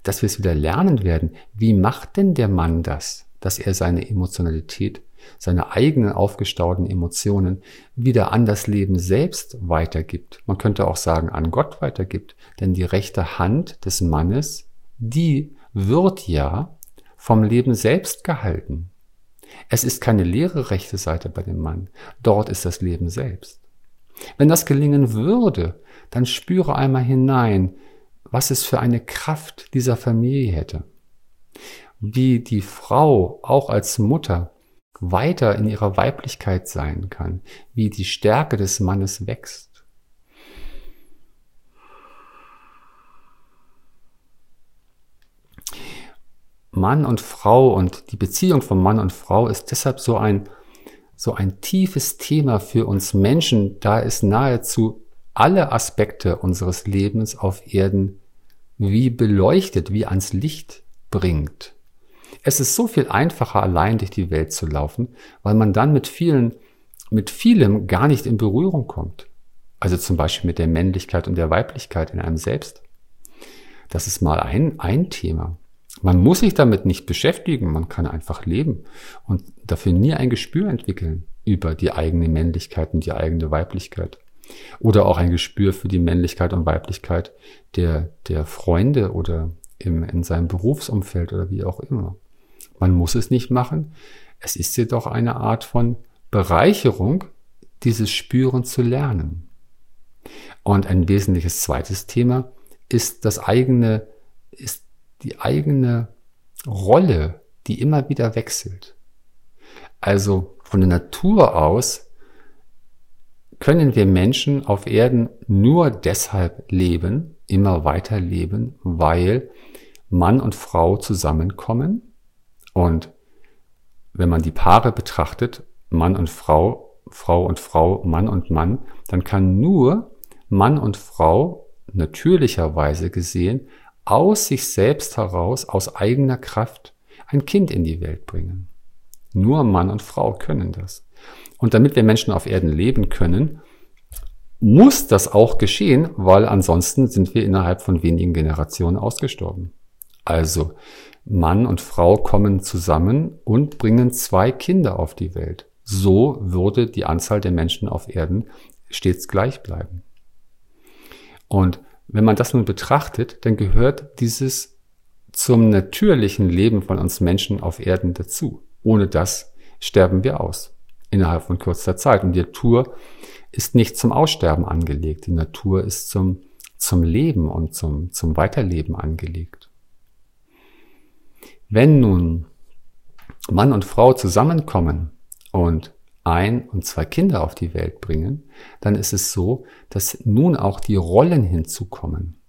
dass wir es wieder lernen werden. Wie macht denn der Mann das, dass er seine Emotionalität, seine eigenen aufgestauten Emotionen wieder an das Leben selbst weitergibt? Man könnte auch sagen, an Gott weitergibt. Denn die rechte Hand des Mannes, die wird ja vom Leben selbst gehalten. Es ist keine leere rechte Seite bei dem Mann. Dort ist das Leben selbst. Wenn das gelingen würde, dann spüre einmal hinein, was es für eine Kraft dieser Familie hätte. Wie die Frau auch als Mutter weiter in ihrer Weiblichkeit sein kann, wie die Stärke des Mannes wächst. Mann und Frau und die Beziehung von Mann und Frau ist deshalb so ein, so ein tiefes Thema für uns Menschen, da es nahezu alle Aspekte unseres Lebens auf Erden wie beleuchtet, wie ans Licht bringt. Es ist so viel einfacher, allein durch die Welt zu laufen, weil man dann mit vielen, mit vielem gar nicht in Berührung kommt. Also zum Beispiel mit der Männlichkeit und der Weiblichkeit in einem selbst. Das ist mal ein, ein Thema. Man muss sich damit nicht beschäftigen, man kann einfach leben und dafür nie ein Gespür entwickeln. über die eigene Männlichkeit und die eigene Weiblichkeit. Oder auch ein Gespür für die Männlichkeit und Weiblichkeit der, der Freunde oder im, in seinem Berufsumfeld oder wie auch immer. Man muss es nicht machen. Es ist jedoch eine Art von Bereicherung, dieses Spüren zu lernen. Und ein wesentliches zweites Thema ist das eigene, ist die eigene Rolle, die immer wieder wechselt. Also von der Natur aus können wir Menschen auf Erden nur deshalb leben, immer weiter leben, weil Mann und Frau zusammenkommen und wenn man die Paare betrachtet, Mann und Frau, Frau und Frau, Mann und Mann, dann kann nur Mann und Frau natürlicherweise gesehen aus sich selbst heraus, aus eigener Kraft ein Kind in die Welt bringen. Nur Mann und Frau können das. Und damit wir Menschen auf Erden leben können, muss das auch geschehen, weil ansonsten sind wir innerhalb von wenigen Generationen ausgestorben. Also Mann und Frau kommen zusammen und bringen zwei Kinder auf die Welt. So würde die Anzahl der Menschen auf Erden stets gleich bleiben. Und wenn man das nun betrachtet, dann gehört dieses zum natürlichen Leben von uns Menschen auf Erden dazu. Ohne das sterben wir aus innerhalb von kurzer Zeit. Und die Natur ist nicht zum Aussterben angelegt. Die Natur ist zum, zum Leben und zum, zum Weiterleben angelegt. Wenn nun Mann und Frau zusammenkommen und ein und zwei Kinder auf die Welt bringen, dann ist es so, dass nun auch die Rollen hinzukommen.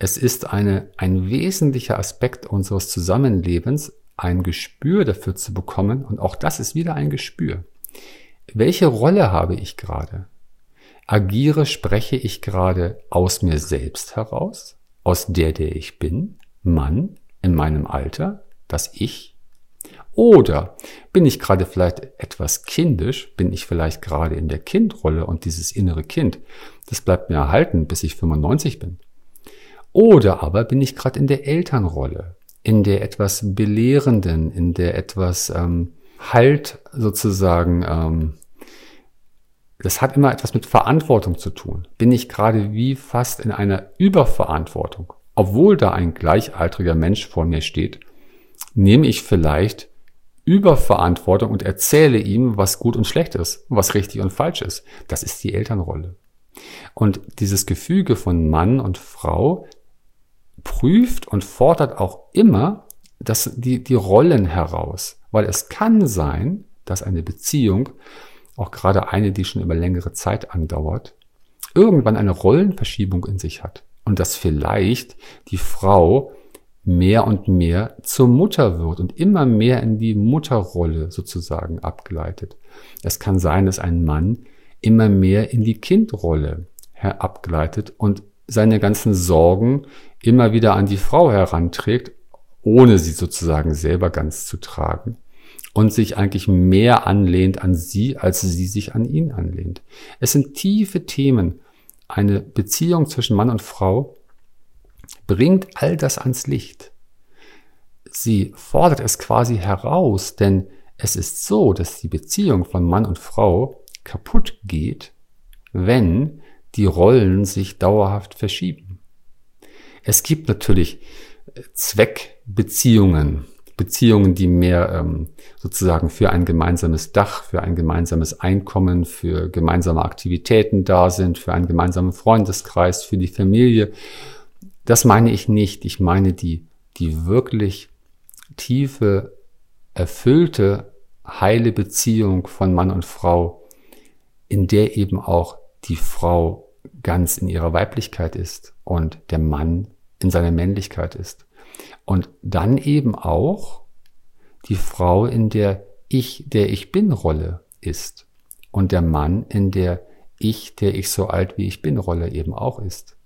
Es ist eine, ein wesentlicher Aspekt unseres Zusammenlebens, ein Gespür dafür zu bekommen, und auch das ist wieder ein Gespür. Welche Rolle habe ich gerade? Agiere, spreche ich gerade aus mir selbst heraus, aus der, der ich bin, Mann, in meinem Alter, das Ich? Oder bin ich gerade vielleicht etwas kindisch, bin ich vielleicht gerade in der Kindrolle und dieses innere Kind, das bleibt mir erhalten, bis ich 95 bin. Oder aber bin ich gerade in der Elternrolle, in der etwas Belehrenden, in der etwas ähm, Halt sozusagen, ähm, das hat immer etwas mit Verantwortung zu tun. Bin ich gerade wie fast in einer Überverantwortung, obwohl da ein gleichaltriger Mensch vor mir steht, nehme ich vielleicht Überverantwortung und erzähle ihm, was gut und schlecht ist, was richtig und falsch ist. Das ist die Elternrolle. Und dieses Gefüge von Mann und Frau prüft und fordert auch immer das, die, die Rollen heraus. Weil es kann sein, dass eine Beziehung, auch gerade eine, die schon über längere Zeit andauert, irgendwann eine Rollenverschiebung in sich hat. Und dass vielleicht die Frau mehr und mehr zur Mutter wird und immer mehr in die Mutterrolle sozusagen abgleitet. Es kann sein, dass ein Mann immer mehr in die Kindrolle abgleitet und seine ganzen Sorgen immer wieder an die Frau heranträgt, ohne sie sozusagen selber ganz zu tragen und sich eigentlich mehr anlehnt an sie, als sie sich an ihn anlehnt. Es sind tiefe Themen. Eine Beziehung zwischen Mann und Frau bringt all das ans Licht. Sie fordert es quasi heraus, denn es ist so, dass die Beziehung von Mann und Frau kaputt geht, wenn die Rollen sich dauerhaft verschieben. Es gibt natürlich Zweckbeziehungen, Beziehungen, die mehr ähm, sozusagen für ein gemeinsames Dach, für ein gemeinsames Einkommen, für gemeinsame Aktivitäten da sind, für einen gemeinsamen Freundeskreis, für die Familie. Das meine ich nicht. Ich meine die, die wirklich tiefe, erfüllte, heile Beziehung von Mann und Frau, in der eben auch die Frau ganz in ihrer Weiblichkeit ist und der Mann in seiner Männlichkeit ist. Und dann eben auch die Frau in der Ich, der ich bin Rolle ist. Und der Mann in der Ich, der ich so alt wie ich bin Rolle eben auch ist.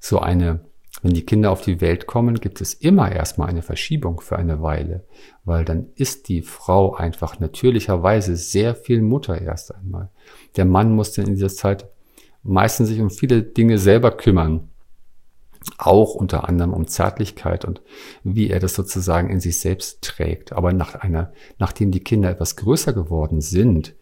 So eine, wenn die Kinder auf die Welt kommen, gibt es immer erstmal eine Verschiebung für eine Weile, weil dann ist die Frau einfach natürlicherweise sehr viel Mutter erst einmal. Der Mann muss dann in dieser Zeit meistens sich um viele Dinge selber kümmern auch unter anderem um Zärtlichkeit und wie er das sozusagen in sich selbst trägt. Aber nach einer, nachdem die Kinder etwas größer geworden sind,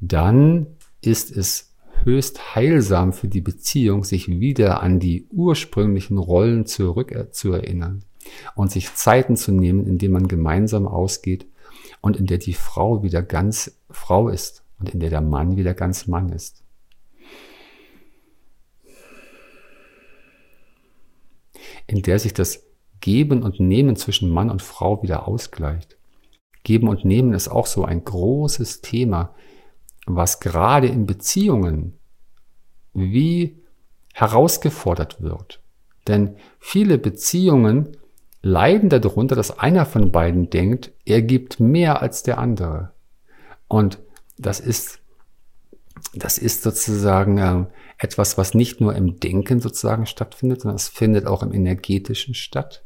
dann ist es höchst heilsam für die Beziehung, sich wieder an die ursprünglichen Rollen zurück äh, und sich Zeiten zu nehmen, in denen man gemeinsam ausgeht und in der die Frau wieder ganz Frau ist und in der der Mann wieder ganz Mann ist. In der sich das Geben und Nehmen zwischen Mann und Frau wieder ausgleicht. Geben und Nehmen ist auch so ein großes Thema, was gerade in Beziehungen wie herausgefordert wird. Denn viele Beziehungen leiden darunter, dass einer von beiden denkt, er gibt mehr als der andere. Und das ist, das ist sozusagen äh, etwas, was nicht nur im Denken sozusagen stattfindet, sondern es findet auch im energetischen statt.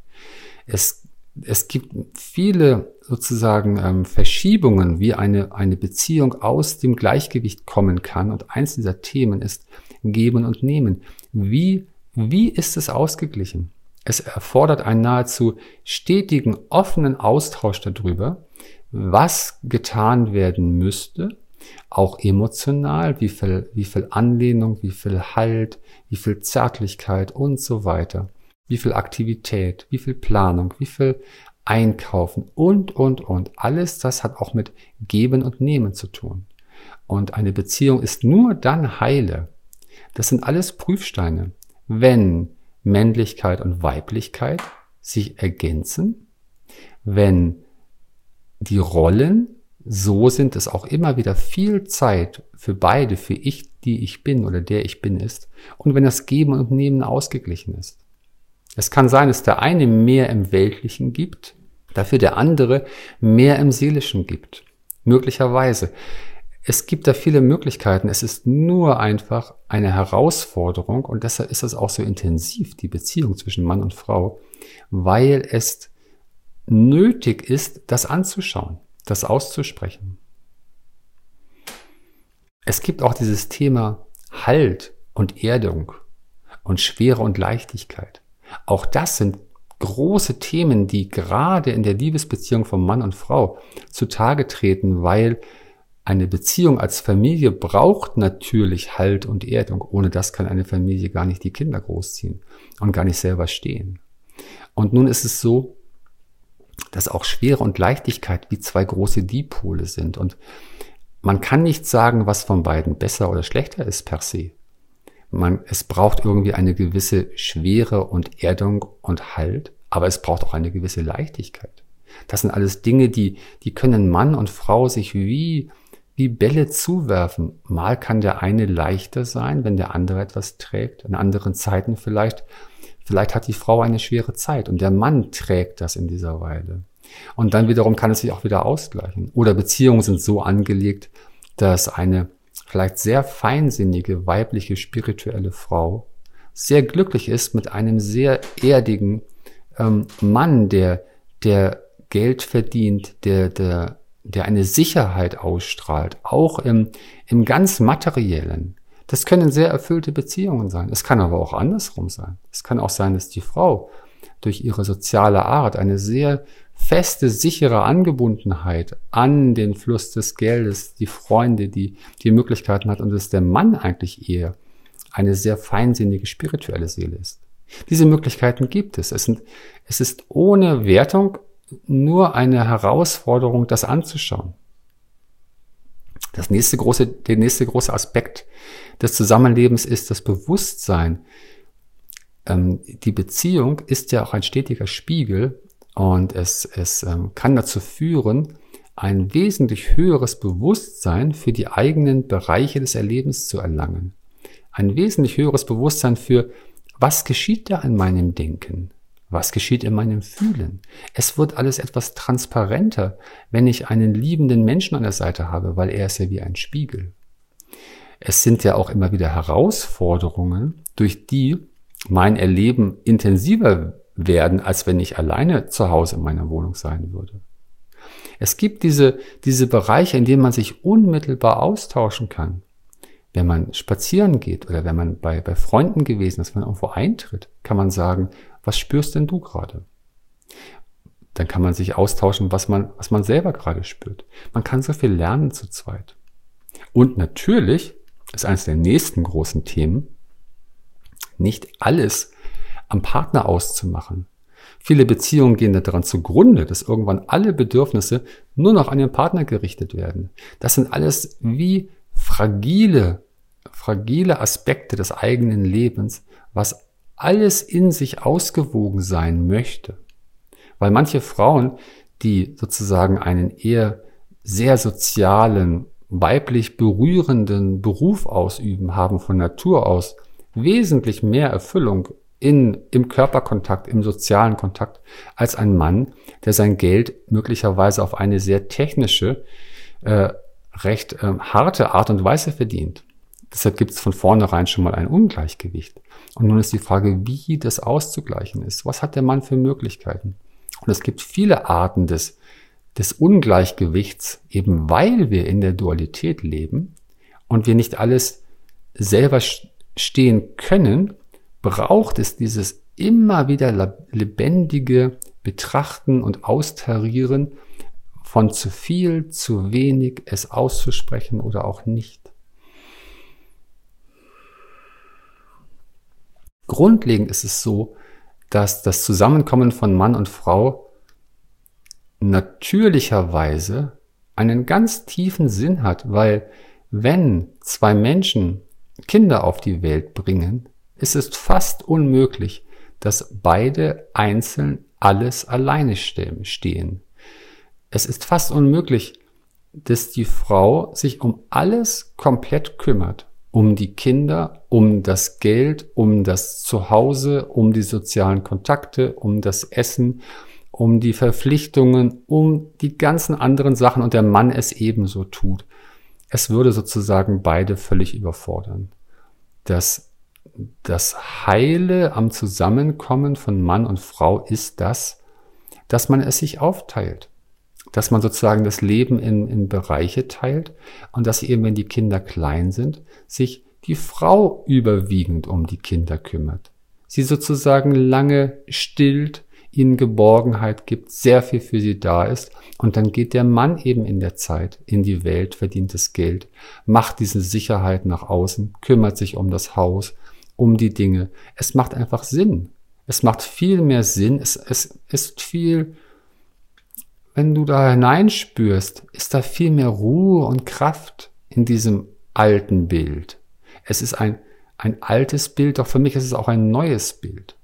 Es, es gibt viele sozusagen ähm, Verschiebungen, wie eine, eine Beziehung aus dem Gleichgewicht kommen kann. Und eins dieser Themen ist Geben und Nehmen. Wie, wie ist es ausgeglichen? Es erfordert einen nahezu stetigen, offenen Austausch darüber, was getan werden müsste, auch emotional, wie viel, wie viel Anlehnung, wie viel Halt, wie viel Zärtlichkeit und so weiter, wie viel Aktivität, wie viel Planung, wie viel Einkaufen und, und, und. Alles das hat auch mit Geben und Nehmen zu tun. Und eine Beziehung ist nur dann heile. Das sind alles Prüfsteine. Wenn Männlichkeit und Weiblichkeit sich ergänzen, wenn die Rollen so sind, dass auch immer wieder viel Zeit für beide, für ich, die ich bin oder der ich bin ist, und wenn das Geben und Nehmen ausgeglichen ist. Es kann sein, dass der eine mehr im Weltlichen gibt, dafür der andere mehr im Seelischen gibt. Möglicherweise. Es gibt da viele Möglichkeiten. Es ist nur einfach eine Herausforderung und deshalb ist es auch so intensiv, die Beziehung zwischen Mann und Frau, weil es nötig ist, das anzuschauen, das auszusprechen. Es gibt auch dieses Thema Halt und Erdung und Schwere und Leichtigkeit. Auch das sind große Themen, die gerade in der Liebesbeziehung von Mann und Frau zutage treten, weil eine Beziehung als Familie braucht natürlich Halt und Erdung. Ohne das kann eine Familie gar nicht die Kinder großziehen und gar nicht selber stehen. Und nun ist es so, dass auch Schwere und Leichtigkeit wie zwei große Dipole sind. Und man kann nicht sagen, was von beiden besser oder schlechter ist per se. Man, es braucht irgendwie eine gewisse Schwere und Erdung und Halt, aber es braucht auch eine gewisse Leichtigkeit. Das sind alles Dinge, die, die können Mann und Frau sich wie wie Bälle zuwerfen. Mal kann der eine leichter sein, wenn der andere etwas trägt. In anderen Zeiten vielleicht, vielleicht hat die Frau eine schwere Zeit und der Mann trägt das in dieser Weile. Und dann wiederum kann es sich auch wieder ausgleichen. Oder Beziehungen sind so angelegt, dass eine vielleicht sehr feinsinnige weibliche spirituelle Frau sehr glücklich ist mit einem sehr erdigen ähm, Mann, der, der Geld verdient, der, der der eine Sicherheit ausstrahlt, auch im, im ganz materiellen. Das können sehr erfüllte Beziehungen sein. Es kann aber auch andersrum sein. Es kann auch sein, dass die Frau durch ihre soziale Art eine sehr feste, sichere Angebundenheit an den Fluss des Geldes, die Freunde, die die Möglichkeiten hat und dass der Mann eigentlich eher eine sehr feinsinnige spirituelle Seele ist. Diese Möglichkeiten gibt es. Es, sind, es ist ohne Wertung nur eine Herausforderung, das anzuschauen. Das nächste große, der nächste große Aspekt des Zusammenlebens ist das Bewusstsein. Ähm, die Beziehung ist ja auch ein stetiger Spiegel und es, es ähm, kann dazu führen, ein wesentlich höheres Bewusstsein für die eigenen Bereiche des Erlebens zu erlangen. Ein wesentlich höheres Bewusstsein für, was geschieht da in meinem Denken? Was geschieht in meinem Fühlen? Es wird alles etwas transparenter, wenn ich einen liebenden Menschen an der Seite habe, weil er ist ja wie ein Spiegel. Es sind ja auch immer wieder Herausforderungen, durch die mein Erleben intensiver werden, als wenn ich alleine zu Hause in meiner Wohnung sein würde. Es gibt diese, diese Bereiche, in denen man sich unmittelbar austauschen kann. Wenn man spazieren geht oder wenn man bei, bei Freunden gewesen ist, wenn man irgendwo eintritt, kann man sagen, was spürst denn du gerade? Dann kann man sich austauschen, was man, was man selber gerade spürt. Man kann so viel lernen zu zweit. Und natürlich ist eines der nächsten großen Themen, nicht alles am Partner auszumachen. Viele Beziehungen gehen daran zugrunde, dass irgendwann alle Bedürfnisse nur noch an den Partner gerichtet werden. Das sind alles wie fragile, fragile Aspekte des eigenen Lebens, was alles in sich ausgewogen sein möchte. Weil manche Frauen, die sozusagen einen eher sehr sozialen, weiblich berührenden Beruf ausüben, haben von Natur aus wesentlich mehr Erfüllung in, im Körperkontakt, im sozialen Kontakt, als ein Mann, der sein Geld möglicherweise auf eine sehr technische, äh, recht äh, harte Art und Weise verdient. Deshalb gibt es von vornherein schon mal ein Ungleichgewicht. Und nun ist die Frage, wie das auszugleichen ist. Was hat der Mann für Möglichkeiten? Und es gibt viele Arten des, des Ungleichgewichts, eben weil wir in der Dualität leben und wir nicht alles selber stehen können, braucht es dieses immer wieder lebendige Betrachten und Austarieren von zu viel, zu wenig, es auszusprechen oder auch nicht. Grundlegend ist es so, dass das Zusammenkommen von Mann und Frau natürlicherweise einen ganz tiefen Sinn hat, weil wenn zwei Menschen Kinder auf die Welt bringen, ist es fast unmöglich, dass beide einzeln alles alleine stehen. Es ist fast unmöglich, dass die Frau sich um alles komplett kümmert. Um die Kinder, um das Geld, um das Zuhause, um die sozialen Kontakte, um das Essen, um die Verpflichtungen, um die ganzen anderen Sachen und der Mann es ebenso tut. Es würde sozusagen beide völlig überfordern. Das das Heile am Zusammenkommen von Mann und Frau ist das, dass man es sich aufteilt. Dass man sozusagen das Leben in, in Bereiche teilt und dass eben, wenn die Kinder klein sind, sich die Frau überwiegend um die Kinder kümmert. Sie sozusagen lange stillt, ihnen Geborgenheit gibt, sehr viel für sie da ist. Und dann geht der Mann eben in der Zeit in die Welt, verdient das Geld, macht diese Sicherheit nach außen, kümmert sich um das Haus, um die Dinge. Es macht einfach Sinn. Es macht viel mehr Sinn. Es, es ist viel, wenn du da hineinspürst, ist da viel mehr Ruhe und Kraft in diesem alten Bild. Es ist ein, ein altes Bild, doch für mich ist es auch ein neues Bild.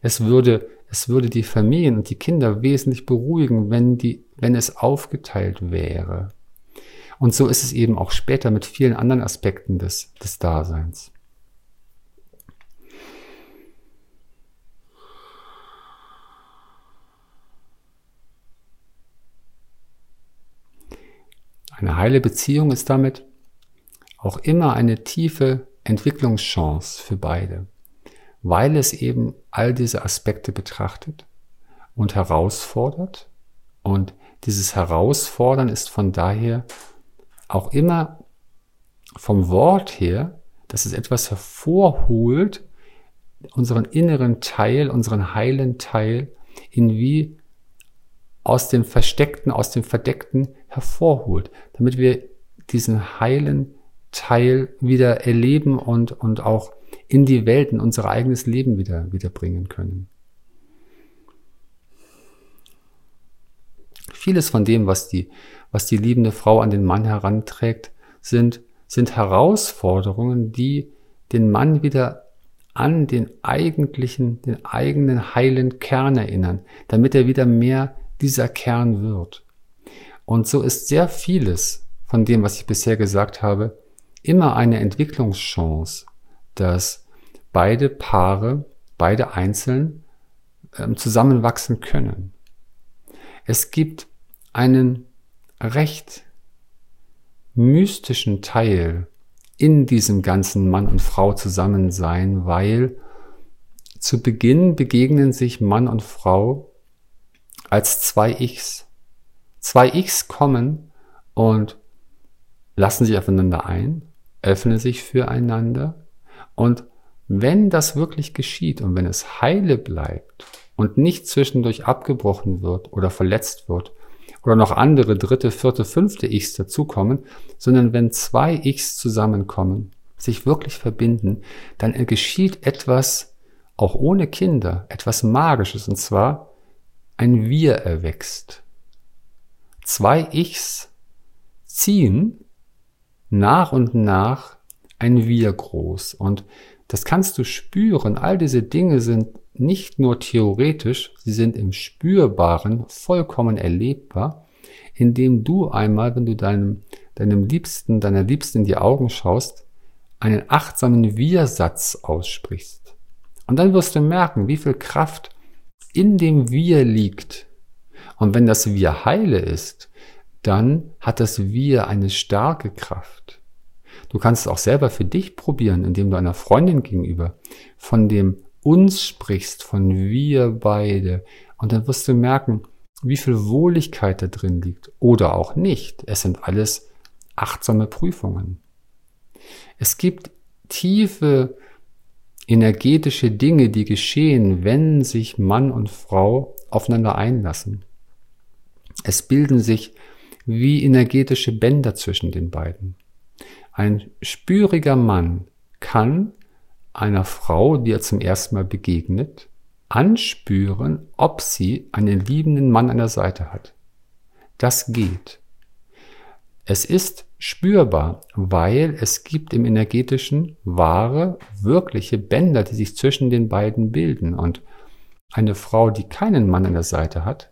Es würde, es würde die Familien und die Kinder wesentlich beruhigen, wenn die, wenn es aufgeteilt wäre. Und so ist es eben auch später mit vielen anderen Aspekten des, des Daseins. Eine heile Beziehung ist damit auch immer eine tiefe Entwicklungschance für beide, weil es eben all diese Aspekte betrachtet und herausfordert. Und dieses Herausfordern ist von daher auch immer vom Wort her, dass es etwas hervorholt, unseren inneren Teil, unseren heilen Teil, in wie aus dem Versteckten, aus dem Verdeckten hervorholt, damit wir diesen heilen Teil wieder erleben und, und auch in die Welt, in unser eigenes Leben wieder, wieder bringen können. Vieles von dem, was die, was die liebende Frau an den Mann heranträgt, sind, sind Herausforderungen, die den Mann wieder an den eigentlichen, den eigenen heilen Kern erinnern, damit er wieder mehr dieser Kern wird. Und so ist sehr vieles von dem, was ich bisher gesagt habe, immer eine Entwicklungschance, dass beide Paare, beide Einzeln ähm, zusammenwachsen können. Es gibt einen recht mystischen Teil in diesem ganzen Mann und Frau Zusammensein, weil zu Beginn begegnen sich Mann und Frau als zwei Ichs. Zwei Ichs kommen und lassen sich aufeinander ein, öffnen sich füreinander und wenn das wirklich geschieht und wenn es heile bleibt und nicht zwischendurch abgebrochen wird oder verletzt wird oder noch andere dritte, vierte, fünfte Ichs dazukommen, sondern wenn zwei Ichs zusammenkommen, sich wirklich verbinden, dann geschieht etwas, auch ohne Kinder, etwas Magisches, und zwar ein Wir erwächst. Zwei Ichs ziehen nach und nach ein Wir groß. Und das kannst du spüren. All diese Dinge sind nicht nur theoretisch, sie sind im Spürbaren vollkommen erlebbar, indem du einmal, wenn du deinem, deinem Liebsten, deiner Liebsten in die Augen schaust, einen achtsamen Wir-Satz aussprichst. Und dann wirst du merken, wie viel Kraft in dem Wir liegt. Und wenn das Wir heile ist, dann hat das Wir eine starke Kraft. Du kannst es auch selber für dich probieren, indem du einer Freundin gegenüber von dem uns sprichst, von wir beide. Und dann wirst du merken, wie viel Wohligkeit da drin liegt. Oder auch nicht. Es sind alles achtsame Prüfungen. Es gibt tiefe energetische Dinge, die geschehen, wenn sich Mann und Frau aufeinander einlassen. Es bilden sich wie energetische Bänder zwischen den beiden. Ein spüriger Mann kann einer Frau, die er zum ersten Mal begegnet, anspüren, ob sie einen liebenden Mann an der Seite hat. Das geht. Es ist spürbar, weil es gibt im energetischen wahre, wirkliche Bänder, die sich zwischen den beiden bilden. Und eine Frau, die keinen Mann an der Seite hat,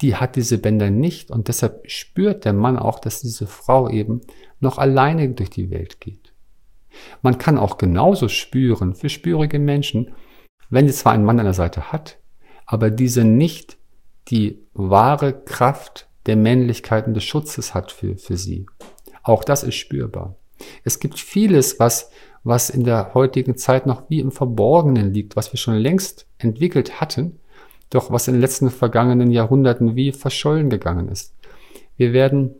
die hat diese Bänder nicht und deshalb spürt der Mann auch, dass diese Frau eben noch alleine durch die Welt geht. Man kann auch genauso spüren für spürige Menschen, wenn sie zwar einen Mann an der Seite hat, aber diese nicht die wahre Kraft der Männlichkeit und des Schutzes hat für, für sie. Auch das ist spürbar. Es gibt vieles, was, was in der heutigen Zeit noch wie im Verborgenen liegt, was wir schon längst entwickelt hatten, doch was in den letzten vergangenen Jahrhunderten wie verschollen gegangen ist. Wir werden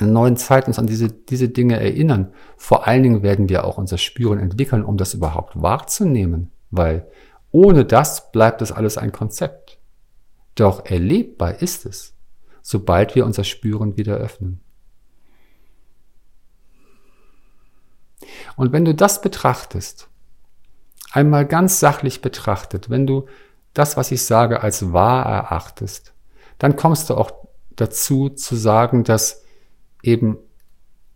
in neuen Zeiten uns an diese, diese Dinge erinnern. Vor allen Dingen werden wir auch unser Spüren entwickeln, um das überhaupt wahrzunehmen, weil ohne das bleibt das alles ein Konzept. Doch erlebbar ist es, sobald wir unser Spüren wieder öffnen. Und wenn du das betrachtest, einmal ganz sachlich betrachtet, wenn du das, was ich sage, als wahr erachtest, dann kommst du auch dazu zu sagen, dass eben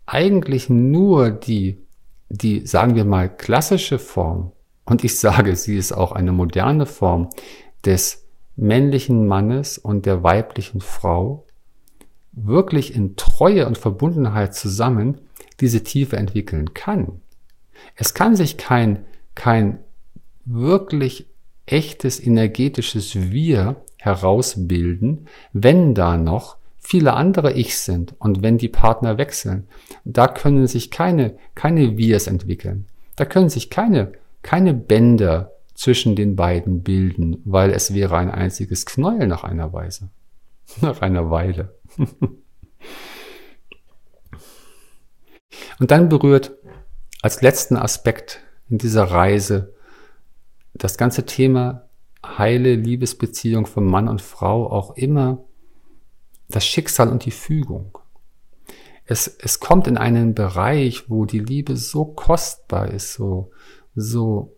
eigentlich nur die, die, sagen wir mal, klassische Form, und ich sage, sie ist auch eine moderne Form des männlichen Mannes und der weiblichen Frau, wirklich in Treue und Verbundenheit zusammen diese Tiefe entwickeln kann. Es kann sich kein, kein wirklich echtes energetisches Wir herausbilden, wenn da noch viele andere Ichs sind und wenn die Partner wechseln. Da können sich keine, keine Wirs entwickeln. Da können sich keine, keine Bänder zwischen den beiden bilden, weil es wäre ein einziges Knäuel nach einer Weise. (laughs) Nach einer Weile. (laughs) und dann berührt als letzten Aspekt in dieser Reise das ganze Thema heile Liebesbeziehung von Mann und Frau auch immer das Schicksal und die Fügung. Es, es kommt in einen Bereich, wo die Liebe so kostbar ist, so, so,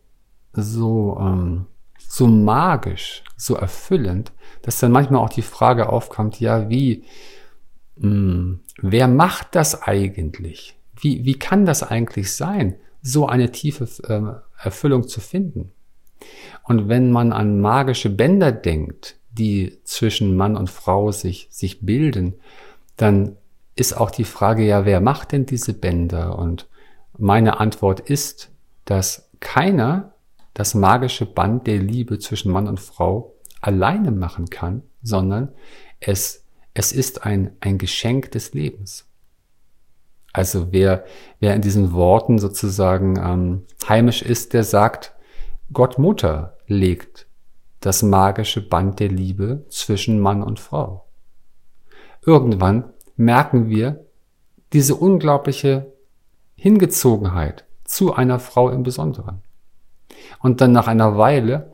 so, ähm, so magisch, so erfüllend, dass dann manchmal auch die Frage aufkommt, ja, wie, mh, hm, wer macht das eigentlich? Wie, wie kann das eigentlich sein, so eine tiefe äh, Erfüllung zu finden? Und wenn man an magische Bänder denkt, die zwischen Mann und Frau sich, sich bilden, dann ist auch die Frage, ja, wer macht denn diese Bänder? Und meine Antwort ist, dass keiner das magische Band der Liebe zwischen Mann und Frau alleine machen kann, sondern es, es ist ein, ein Geschenk des Lebens. Also wer, wer in diesen Worten sozusagen ähm, heimisch ist, der sagt, Gott Mutter legt das magische Band der Liebe zwischen Mann und Frau. Irgendwann merken wir diese unglaubliche Hingezogenheit zu einer Frau im Besonderen. Und dann nach einer Weile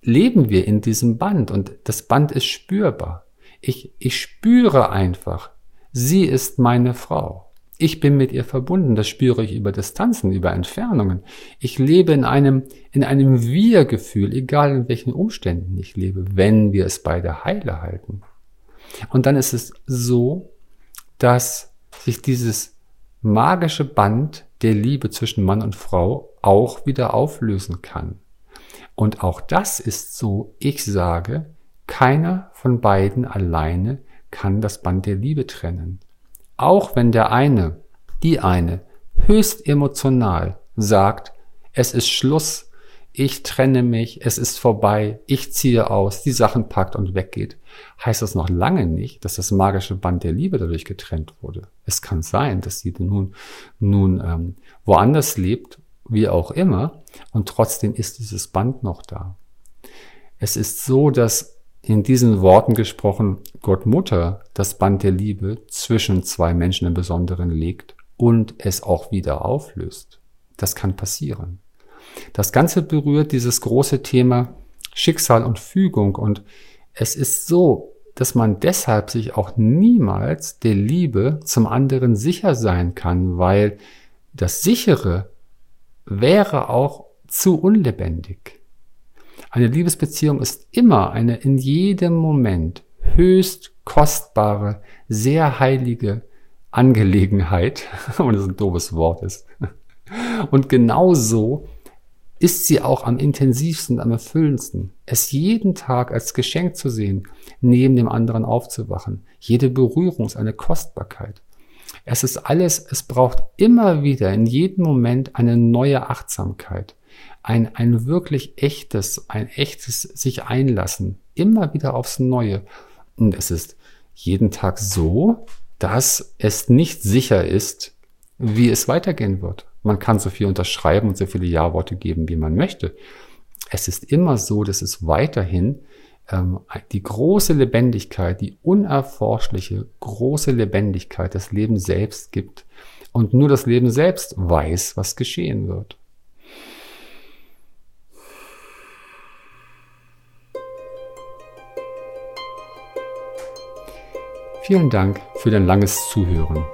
leben wir in diesem Band und das Band ist spürbar. Ich, ich spüre einfach, sie ist meine Frau. Ich bin mit ihr verbunden, das spüre ich über Distanzen, über Entfernungen. Ich lebe in einem, in einem Wir-Gefühl, egal in welchen Umständen ich lebe, wenn wir es bei der Heile halten. Und dann ist es so, dass sich dieses magische Band der Liebe zwischen Mann und Frau auch wieder auflösen kann. Und auch das ist so, ich sage, keiner von beiden alleine kann das Band der Liebe trennen. Auch wenn der eine, die eine, höchst emotional sagt, es ist Schluss, ich trenne mich, es ist vorbei, ich ziehe aus, die Sachen packt und weggeht, heißt das noch lange nicht, dass das magische Band der Liebe dadurch getrennt wurde. Es kann sein, dass sie nun, nun ähm, woanders lebt, wie auch immer, und trotzdem ist dieses Band noch da. Es ist so, dass in diesen Worten gesprochen Gott Mutter das Band der Liebe zwischen zwei Menschen im Besonderen legt und es auch wieder auflöst. Das kann passieren. Das Ganze berührt dieses große Thema Schicksal und Fügung und es ist so, dass man deshalb sich auch niemals der Liebe zum anderen sicher sein kann, weil das sichere wäre auch zu unlebendig. Eine Liebesbeziehung ist immer eine in jedem Moment höchst kostbare, sehr heilige Angelegenheit, (laughs) wenn es ein doofes Wort ist. Und genauso ist sie auch am intensivsten, am erfüllendsten. Es jeden Tag als Geschenk zu sehen, neben dem anderen aufzuwachen. Jede Berührung ist eine Kostbarkeit. Es ist alles, es braucht immer wieder in jedem Moment eine neue Achtsamkeit. Ein, ein wirklich echtes, ein echtes sich einlassen. Immer wieder aufs Neue. Und es ist jeden Tag so, dass es nicht sicher ist, wie es weitergehen wird. Man kann so viel unterschreiben und so viele Ja-Worte geben, wie man möchte. Es ist immer so, dass es weiterhin ähm, die große Lebendigkeit, die unerforschliche große Lebendigkeit des Lebens selbst gibt und nur das Leben selbst weiß, was geschehen wird. Vielen Dank für dein langes Zuhören.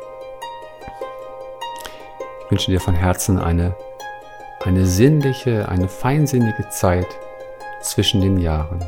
Ich wünsche dir von Herzen eine, eine sinnliche, eine feinsinnige Zeit zwischen den Jahren.